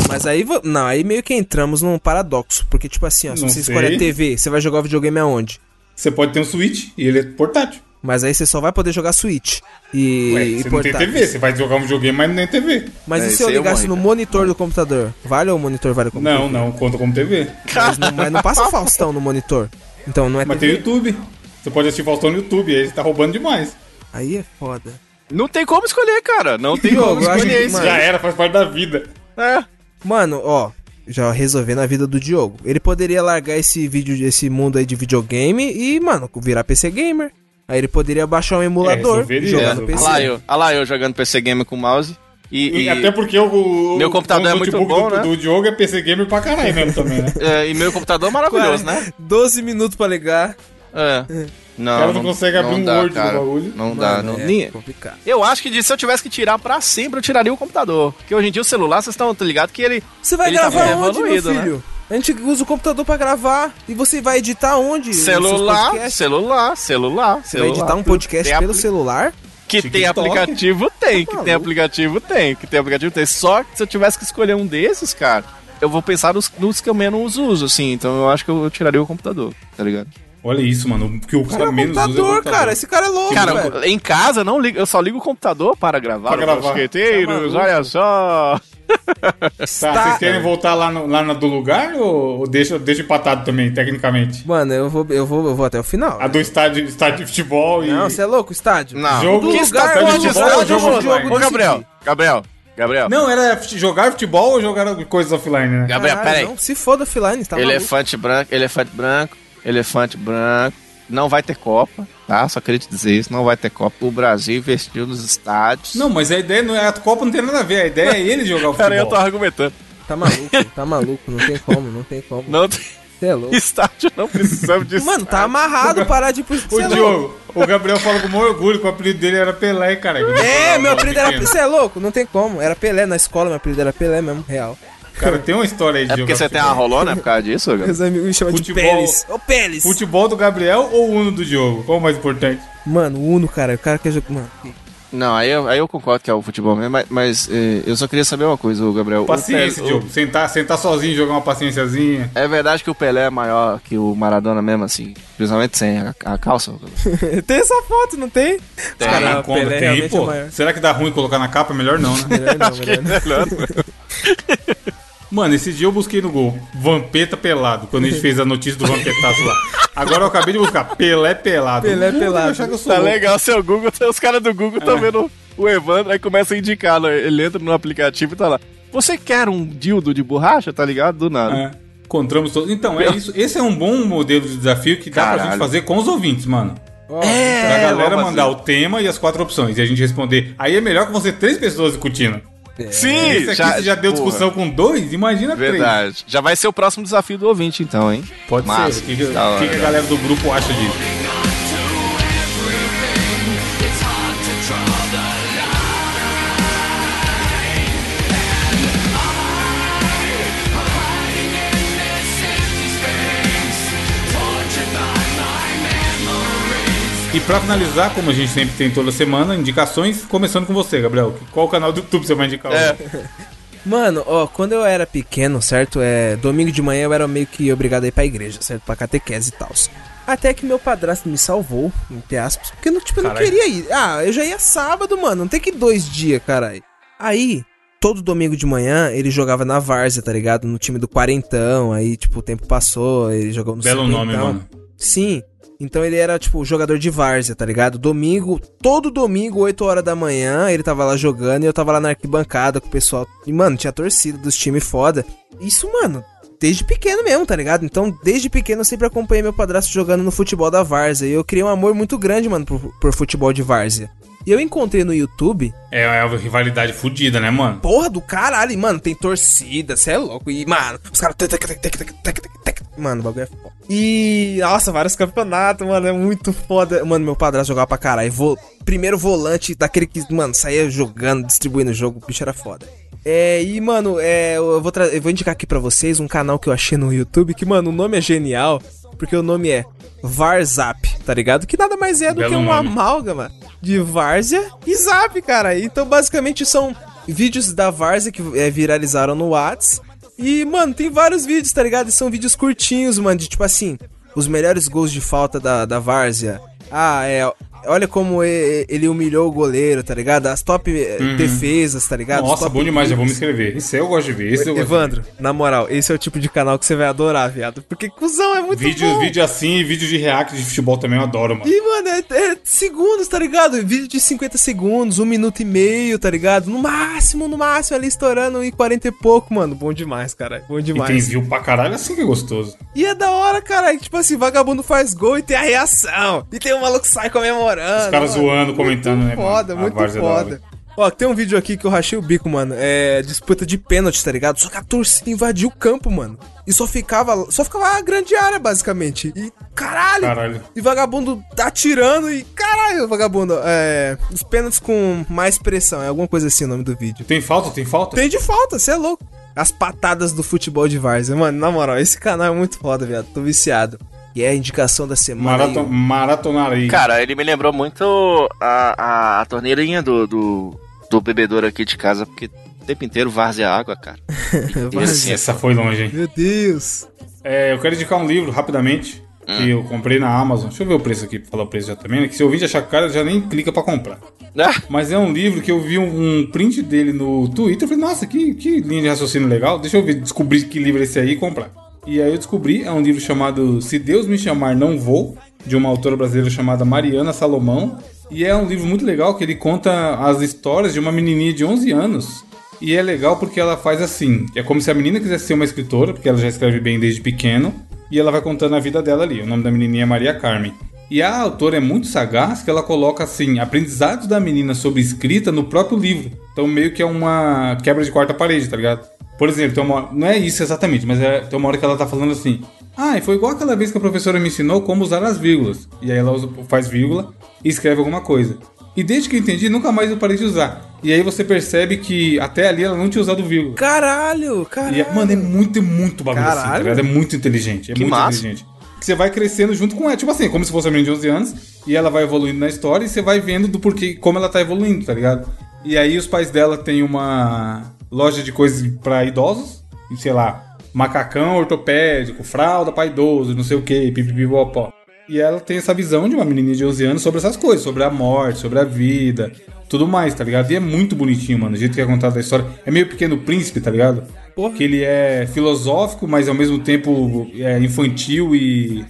Mas aí, não, aí meio que entramos num paradoxo. Porque, tipo assim, ó, se Não você sei. escolhe a TV, você vai jogar o videogame aonde? Você pode ter um Switch e ele é portátil. Mas aí você só vai poder jogar Switch. E, Ué, e você não tem portátil. TV, você vai jogar um videogame, mas não tem TV. Mas É, e se eu eu ligasse morri, no monitor do computador? Vale ou o monitor vale como Não, TV? não, conta como TV. Mas não, mas não passa Faustão no monitor. Então não é Mas tem TV. YouTube. Você pode assistir Faustão no YouTube, aí você tá roubando demais. Aí é foda. Não tem como escolher, cara. Não tem Diogo, como eu acho escolher isso. mano, Já era, faz parte da vida. É. Mano, ó, já resolvendo a vida do Diogo. Ele poderia largar esse vídeo, esse mundo aí de videogame e, mano, virar PC gamer. Aí ele poderia baixar um emulador e resolveria, jogar É. no resolveria. PC. Olha lá eu, olha lá eu jogando PC Game com mouse. E, E, e- até porque o, o- Meu computador o é muito bom, do, né? do Diogo é PC Gamer pra caralho mesmo também, né? [LAUGHS] é, e meu computador é maravilhoso, né? 12 minutos pra ligar. É. [LAUGHS] Não, O cara não consegue abrir um Word do bagulho. Não dá. Não, é nem- complicado. Eu acho que se eu tivesse que tirar pra sempre, eu tiraria o computador. Porque hoje em dia o celular, vocês estão ligados que ele. Você vai Ele tá gravar bem onde, meu evoluído, né? A gente usa o computador pra gravar. E você vai editar onde? Celular, celular, celular, Você vai celular. editar um podcast Tem pelo celular? Que tem TikTok. aplicativo, tem. Tá Que tem aplicativo, tem. Que tem aplicativo, tem. Só que se eu tivesse que escolher um desses, cara, eu vou pensar nos, nos que eu menos uso, assim. Então eu acho que eu tiraria o computador, tá ligado? Olha isso, mano. O que o cara menos usa é o computador, computador. cara. Esse cara é louco, Cara, velho. em casa, não ligo, eu só ligo o computador para gravar. Pra os gravar. Tá olha só. [LAUGHS] Tá, Está- vocês querem voltar lá, no, lá na do lugar ou, ou deixa, deixa empatado também, tecnicamente? Mano, eu vou, eu, vou, eu vou até o final. A do estádio, estádio de futebol e. Não, você é louco, estádio? Não, Jogo- Do que lugar, está eu de futebol, que jogo jogo, jogo Ô, Gabriel. Gabriel, Gabriel. Não, era jogar futebol ou jogar coisas offline, né? Gabriel, Caralho, peraí. Não, se foda offline, tá maluco. elefante branco, elefante branco, elefante branco. Não vai ter Copa, tá? Só queria te dizer isso, não vai ter Copa. O Brasil investiu nos estádios. Não, mas a ideia não é. A Copa não tem nada a ver. A ideia é ele jogar o futebol. [LAUGHS] Cara, eu tô argumentando. Tá maluco, tá maluco, não tem como, não tem como. Não tem Você é louco. estádio, não precisamos disso. Mano, tá amarrado, parar de ir pro O é. Diogo, o Gabriel fala com o maior orgulho que o apelido dele era Pelé, cara. É, meu apelido era. pequeno. Você é louco? Não tem como. Era Pelé na escola, meu apelido era Pelé mesmo, real. Cara, tem uma história aí de É porque você tem uma futebol. rolona, é por causa disso, Gabriel? Meus amigos me chamam de Futebol- Pérez. Ô, Pérez! Futebol do Gabriel ou o Uno do Diogo? Qual o mais importante? Mano, Uno, cara, o cara quer jogar. Mano, Não, aí eu, aí eu concordo que é o futebol mesmo, mas, mas, eh, eu só queria saber uma coisa, ô, Gabriel. O Paciência, Pelé- o- Diogo. Sentar, sentar sozinho, jogar uma paciênciazinha. É verdade que o Pelé é maior que o Maradona mesmo, assim, principalmente sem a, a calça? [LAUGHS] Tem essa foto, não tem? Tem. Cara, o conta, Pelé tem, é pô. maior. Será que dá ruim colocar na capa? Melhor não, né? Melhor não, melhor [LAUGHS] não. [LAUGHS] Mano. Esse dia eu busquei no Gol Vampeta pelado, quando a gente fez a notícia do Vampetaço lá. Agora eu acabei de buscar Pelé pelado. Pelé vai pelado. achar que eu sou Tá louco. legal seu Google, os caras do Google estão vendo o Evandro, aí começa a indicar, né? ele entra no aplicativo e tá lá. Você quer um dildo de borracha, tá ligado? Do nada. É, encontramos todos. Então, é isso. Esse é um bom modelo de desafio que dá pra Caralho. gente fazer com os ouvintes, mano. É, Pra galera vamos mandar o tema e as quatro opções e a gente responder. Aí é melhor que você três pessoas discutindo. Sim, Esse aqui você já deu porra, discussão com dois, imagina três. Verdade. Já vai ser o próximo desafio do ouvinte, então, hein? Pode Massa, ser. O que, que- que que a galera do grupo acha disso? E pra finalizar, como a gente sempre tem toda semana, indicações, começando com você, Gabriel. Qual canal do YouTube você vai indicar? É. hoje? [LAUGHS] Mano, ó, quando eu era pequeno, certo? É, domingo de manhã eu era meio que obrigado a ir pra igreja, certo? Pra catequese e tal. Até que meu padrasto me salvou, entre aspas, porque eu, não, tipo, eu não queria ir. Ah, eu já ia sábado, mano, não tem que ir dois dias, caralho. Aí, todo domingo de manhã, ele jogava na várzea, tá ligado? No time do quarentão, aí, tipo, o tempo passou, ele jogou no Belo nome, mano. Sim. Então ele era, tipo, jogador de várzea, tá ligado? Domingo, todo domingo, 8 horas da manhã, ele tava lá jogando e eu tava lá na arquibancada com o pessoal. E, mano, tinha torcida dos times foda. Isso, mano, desde pequeno mesmo, tá ligado? Então, desde pequeno eu sempre acompanhei meu padrasto jogando no futebol da várzea. E eu criei um amor muito grande, mano, por, por futebol de várzea. E eu encontrei no YouTube, É, é uma rivalidade fodida, né, mano? porra do caralho, mano, tem torcida, cê é louco. E, mano, os caras. Mano, o bagulho é foda. E, nossa, vários campeonatos, mano, é muito foda. Mano, meu padrasto jogava pra caralho. Vo... Primeiro volante, daquele que, mano, saía jogando, distribuindo o jogo, o bicho era foda. É, e, mano, é, eu, vou eu vou indicar aqui pra vocês um canal que eu achei no YouTube, que, mano, o nome é genial, porque o nome é Varzap, tá ligado? Que nada mais é do Belo que um nome. amálgama de Várzea e Zap, cara. Então, basicamente, são vídeos da Várzea que é, viralizaram no Whats. E, mano, tem vários vídeos, tá ligado? E são vídeos curtinhos, mano, de tipo assim, os melhores gols de falta da, da Várzea. Ah, é. Olha como ele humilhou o goleiro, tá ligado? As top eh, defesas, tá ligado? Os Uhum. Nossa, bom demais, já vou me inscrever. Esse aí eu gosto de ver. Esse eu gosto de ver. Evandro, na moral, esse é o tipo de canal que você vai adorar, viado. Porque cuzão é muito Vídeo, bom. vídeo assim e vídeo de react de futebol também eu adoro, mano. E, mano, é, é segundos, tá ligado? Vídeo de 50 segundos, um minuto e meio, tá ligado? No máximo, no máximo, ali estourando em 40 e pouco, mano. Bom demais, cara. Bom E tem demais. view pra caralho, assim que é gostoso. E é da hora, cara. Tipo assim, vagabundo faz gol e tem a reação. E tem o maluco que sai comemorando. Os caras zoando, comentando, muito né? Foda, muito foda. Ó, tem um vídeo aqui que eu rachei o bico, mano. É disputa de pênalti, tá ligado? Só que a torcida invadiu o campo, mano. E só ficava, só ficava a grande área, basicamente. E caralho! Caralho. E vagabundo tá atirando e caralho, vagabundo. É. Os pênaltis com mais pressão, é alguma coisa assim o nome do vídeo. Tem falta? Tem falta? Tem de falta, você é louco. As patadas do futebol de Várzea. Mano, na moral, esse canal é muito foda, viado. Tô viciado. E é a indicação da semana. Maraton, aí. maratonar aí. Cara, ele me lembrou muito a, a, a torneirinha do, do, do bebedouro aqui de casa, porque o tempo inteiro várzea água, cara. [LAUGHS] Várzea. Essa foi longe, hein? Meu Deus. É, eu quero indicar um livro rapidamente que eu comprei na Amazon. Deixa eu ver o preço aqui pra falar o preço já também. né? Que se vídeo achar caro, já nem clica pra comprar. Ah, Mas é um livro que eu vi um, um print dele no Twitter. Eu falei, nossa, que, que linha de raciocínio legal. Deixa eu ver, descobrir que livro é esse aí e comprar. E aí eu descobri, é um livro chamado Se Deus Me Chamar Não Vou, de uma autora brasileira chamada Mariana Salomão. E é um livro muito legal que ele conta as histórias de uma menininha de 11 anos. E é legal porque ela faz assim, é como se a menina quisesse ser uma escritora, porque ela já escreve bem desde pequeno, e ela vai contando a vida dela ali. O nome da menininha é Maria Carmen. E a autora é muito sagaz que ela coloca assim, aprendizados da menina sobre escrita no próprio livro. Então meio que é uma quebra de quarta parede, tá ligado? Por exemplo, tem uma, não é isso exatamente, mas é, tem uma hora que ela tá falando assim: Ah, e foi igual aquela vez que a professora me ensinou como usar as vírgulas. E aí ela usa, faz vírgula e escreve alguma coisa. E desde que eu entendi, nunca mais eu parei de usar. E aí você percebe que até ali ela não tinha usado vírgula. Caralho, E, caralho. é- mano, é muito, muito bagulho assim, tá Caralho. ligado? É muito inteligente. É Que muito massa. inteligente. Que você vai crescendo junto com ela. Tipo assim, como se fosse a menina de 11 anos. E ela vai evoluindo na história e você vai vendo do porquê, como ela tá evoluindo, tá ligado? E aí os pais dela têm uma loja de coisas pra idosos. Sei lá, macacão ortopédico, fralda pra idoso, não sei o que, pipipipopó. E ela tem essa visão de uma menininha de 11 anos sobre essas coisas, sobre a morte, sobre a vida, tudo mais, tá ligado? E é muito bonitinho, mano, o jeito que é contado a história. É meio pequeno príncipe, tá ligado? Porra. Que ele é filosófico, mas ao mesmo tempo é infantil e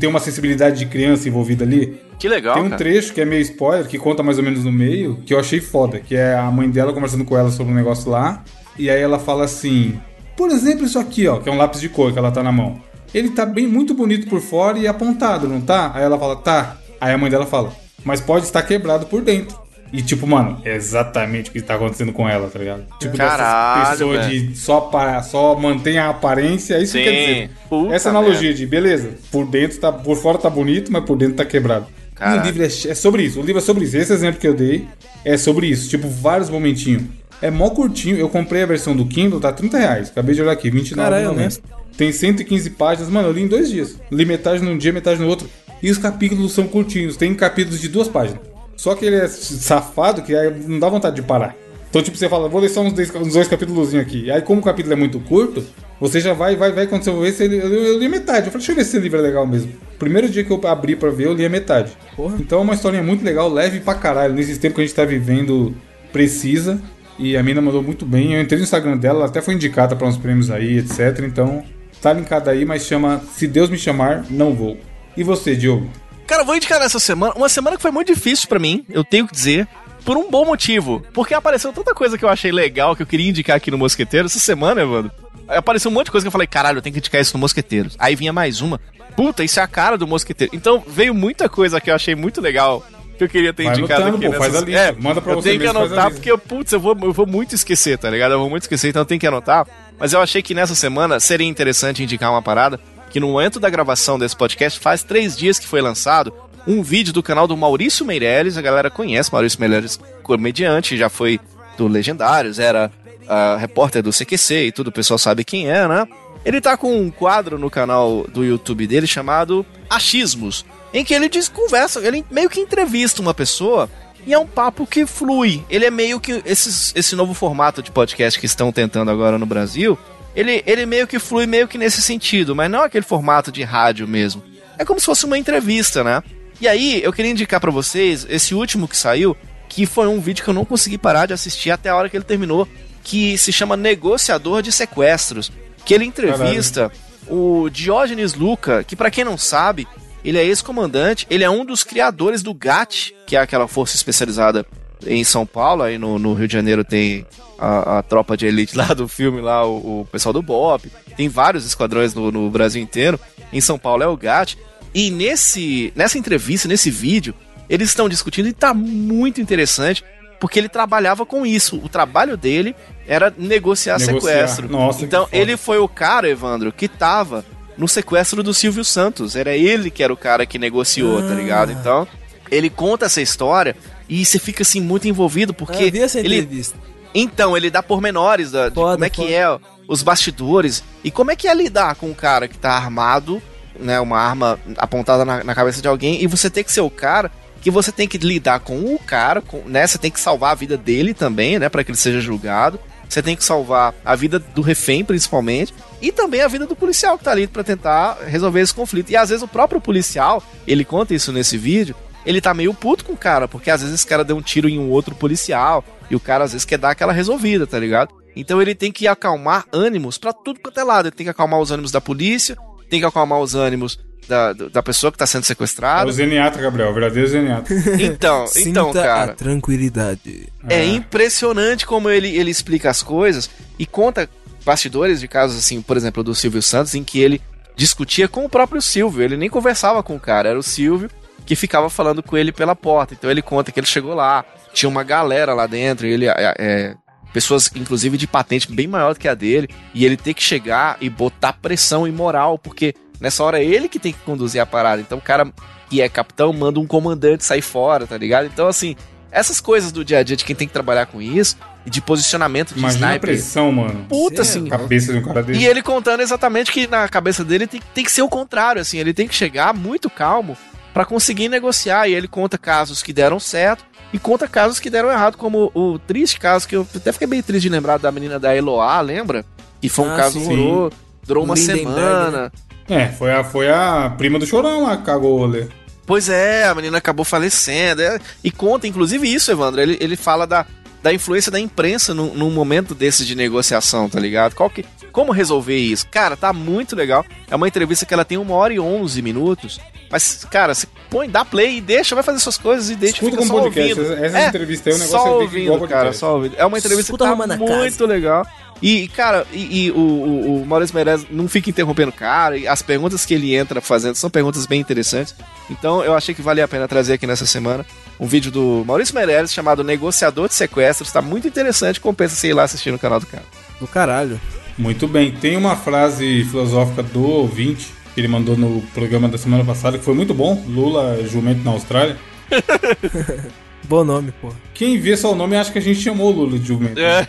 tem uma sensibilidade de criança envolvida ali. Que legal, Tem um cara. trecho que é meio spoiler, que conta mais ou menos no meio, que eu achei foda, que é a mãe dela conversando com ela sobre um negócio lá, e aí ela fala assim: Por exemplo, isso aqui, ó, que é um lápis de cor que ela tá na mão. Ele tá bem muito bonito por fora e apontado, não tá? Aí ela fala, tá. Aí a mãe dela fala, mas pode estar quebrado por dentro. E tipo, mano, é exatamente o que tá acontecendo com ela, tá ligado? Tipo, Caralho, velho. de só, pa- só mantém a aparência, é isso que Sim. quer dizer. Puta Essa analogia de, beleza, por dentro tá, por fora tá bonito, mas por dentro tá quebrado. E Caralho. o livro é, é sobre isso. O livro é sobre isso. Esse exemplo que eu dei é sobre isso. Tipo, vários momentinhos. É mó curtinho. Eu comprei a versão do Kindle, tá 30 reais. Acabei de olhar aqui, Caralho, 29,90. honesto. Tem 115 páginas. Mano, eu li em dois dias. Li metade num dia, metade no outro. E os capítulos são curtinhos. Tem capítulos de duas páginas. Só que ele é safado que aí não dá vontade de parar. Então, tipo, você fala, vou ler só uns dois, uns dois capítulos aqui. Aí, como o capítulo é muito curto, você já vai, vai, vai. Quando você ver, você, eu, eu li metade. Eu falei, deixa eu ver se esse livro é legal mesmo. Primeiro dia que eu abri pra ver, eu li a metade. Porra. Então é uma historinha muito legal, leve pra caralho. Nesse tempo que a gente tá vivendo, precisa. E a mina mandou muito bem. Eu entrei no Instagram dela, ela até foi indicada pra uns prêmios aí, etc. Então, tá linkada aí, mas chama Se Deus Me Chamar, Não Vou. E você, Diogo? Cara, eu vou indicar nessa semana, uma semana que foi muito difícil pra mim, eu tenho que dizer, por um bom motivo. Porque apareceu tanta coisa que eu achei legal, que eu queria indicar aqui no Mosqueteiro essa semana, Evandro. Apareceu um monte de coisa que eu falei, caralho, eu tenho que indicar isso no Mosqueteiro. Aí vinha mais uma. Puta, isso é a cara do Mosqueteiro. Então veio muita coisa que eu achei muito legal. Que eu queria ter Vai indicado anotando, aqui. pô, faz a lista. Manda pra eu você tenho que mesmo, anotar porque, eu, putz, eu vou, eu vou muito esquecer, tá ligado? Eu vou muito esquecer, então eu tenho que anotar. Mas eu achei que nessa semana seria interessante indicar uma parada que no momento da gravação desse podcast, faz três dias que foi lançado um vídeo do canal do Maurício Meirelles. A galera conhece Maurício Meirelles, comediante, já foi do Legendários, era ah, repórter do CQC e tudo, o pessoal sabe quem é, né? Ele tá com um quadro no canal do YouTube dele chamado Achismos, em que ele diz, conversa, ele meio que entrevista uma pessoa e é um papo que flui. Ele é meio que esses, esse novo formato de podcast que estão tentando agora no Brasil. Ele, ele meio que flui meio que nesse sentido, mas não aquele formato de rádio mesmo. É como se fosse uma entrevista, né? E aí, eu queria indicar pra vocês esse último que saiu, que foi um vídeo que eu não consegui parar de assistir até a hora que ele terminou, que se chama Negociador de Sequestros, que ele entrevista o Diógenes Luca, que pra quem não sabe, ele é ex-comandante, ele é um dos criadores do GAT, que é aquela força especializada em São Paulo, aí no, no Rio de Janeiro tem a, a tropa de elite [LAUGHS] lá do filme, lá o, o pessoal do BOP, tem vários esquadrões no, no Brasil inteiro, em São Paulo é o GAT, e nesse, nessa entrevista, nesse vídeo, eles estão discutindo e tá muito interessante, porque ele trabalhava com isso. O trabalho dele era negociar, Negociar. sequestro. Nossa, que então ele foi o cara, Evandro, que tava no sequestro do Silvio Santos. Era ele que era o cara que negociou, tá ligado? Então, ele conta essa história e você fica assim muito envolvido porque Ah, essa ele entrevista. então, ele dá pormenores da, de Foda, como é que foda. é os bastidores e como é que é lidar com um cara que tá armado, né, uma arma apontada na, na cabeça de alguém e você tem que ser o cara que você tem que lidar com o cara, com, né, você tem que salvar a vida dele também, né, para que ele seja julgado. Você tem que salvar a vida do refém, principalmente, e também a vida do policial que tá ali pra tentar resolver esse conflito. E às vezes o próprio policial, ele conta isso nesse vídeo, ele tá meio puto com o cara, porque às vezes esse cara deu um tiro em um outro policial, e o cara às vezes quer dar aquela resolvida, tá ligado? Então ele tem que acalmar ânimos pra tudo quanto é lado. Ele tem que acalmar os ânimos da polícia, tem que acalmar os ânimos da, da pessoa que tá sendo É sequestrada. o Zeniata, Gabriel, o verdadeiro Zeniata. [LAUGHS] Então, [LAUGHS] então, Sinta cara. a tranquilidade. É impressionante como ele, ele explica as coisas e conta bastidores de casos, assim, por exemplo, do Silvio Santos, em que ele discutia com o próprio Silvio. Ele nem conversava com o cara, era o Silvio que ficava falando com ele pela porta. Então ele conta que ele chegou lá, tinha uma galera lá dentro, e ele. é, é, pessoas, inclusive, de patente bem maior do que a dele, e ele tem que chegar e botar pressão e moral, porque nessa hora é ele que tem que conduzir a parada. Então o cara que é capitão manda um comandante sair fora, tá ligado? Então, assim, essas coisas do dia a dia de quem tem que trabalhar com isso, e de posicionamento de Imagina a sniper. pressão, mano. Puta, Cê assim. Cabeça de um cara desse. E ele contando exatamente que na cabeça dele tem, tem que ser o contrário, assim, ele tem que chegar muito calmo pra conseguir negociar. E ele conta casos que deram certo e conta casos que deram errado, como o, triste caso que eu até fiquei bem triste de lembrar da menina da Eloá, lembra? Que foi um Ah, caso que durou, durou uma Lindenberg, semana. É, foi a, foi a prima do Chorão lá que cagou o rolê. Pois é, a menina acabou falecendo. é, e conta, inclusive, isso, Evandro. Ele, ele fala da, da influência da imprensa num, num momento desse de negociação, tá ligado? Qual que, como resolver isso? Cara, tá muito legal. É uma entrevista que ela tem uma hora e onze minutos. Mas, cara, você põe, dá play e deixa, vai fazer suas coisas e deixa Escuta fica como só podcast. ouvindo. Essa entrevista aí, o negócio só é ouvindo, igual cara, só ouvindo. É uma entrevista Escuta que tá a casa. muito legal. E, cara, e, e o, o, o Maurício Meirelles não fica interrompendo o cara, e as perguntas que ele entra fazendo são perguntas bem interessantes. Então eu achei que valia a pena trazer aqui nessa semana um vídeo do Maurício Meirelles chamado Negociador de Sequestros. Tá muito interessante, compensa você ir lá assistir no canal do cara. Do caralho. Muito bem. Tem uma frase filosófica do ouvinte que ele mandou no programa da semana passada que foi muito bom. Lula jumento na Austrália. [LAUGHS] Bom nome, pô. Quem vê só o nome acha que a gente chamou o Lula de jumento. É,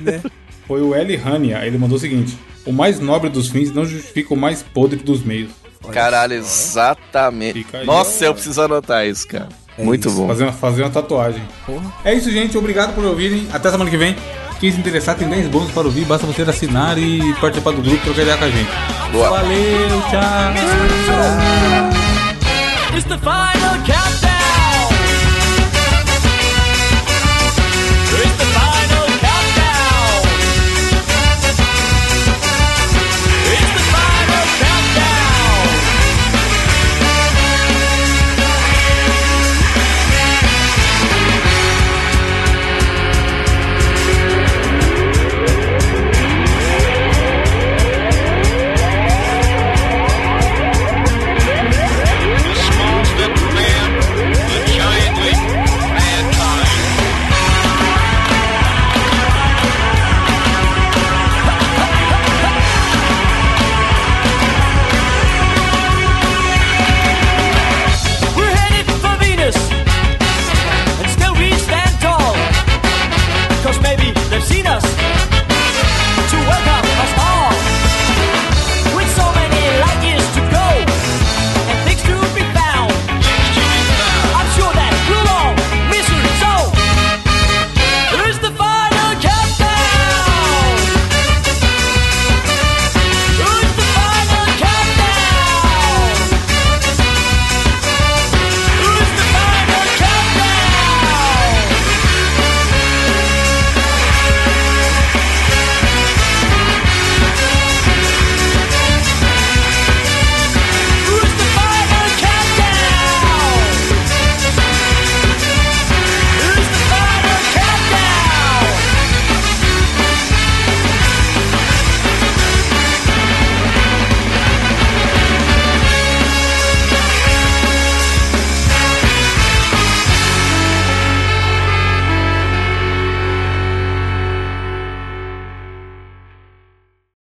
né? Foi o L. Hania. Ele mandou o seguinte: O mais nobre dos fins não justifica o mais podre dos meios. Caralho, exatamente. Aí, Nossa, ó. eu preciso anotar isso, cara. muito isso. bom. Fazer uma, fazer uma tatuagem. Porra. É isso, gente. Obrigado por ouvirem. Até semana que vem. Quem se interessar tem 10 bônus para ouvir. Basta você assinar e participar do grupo e trocar ideia com a gente. Boa. Valeu, tchau.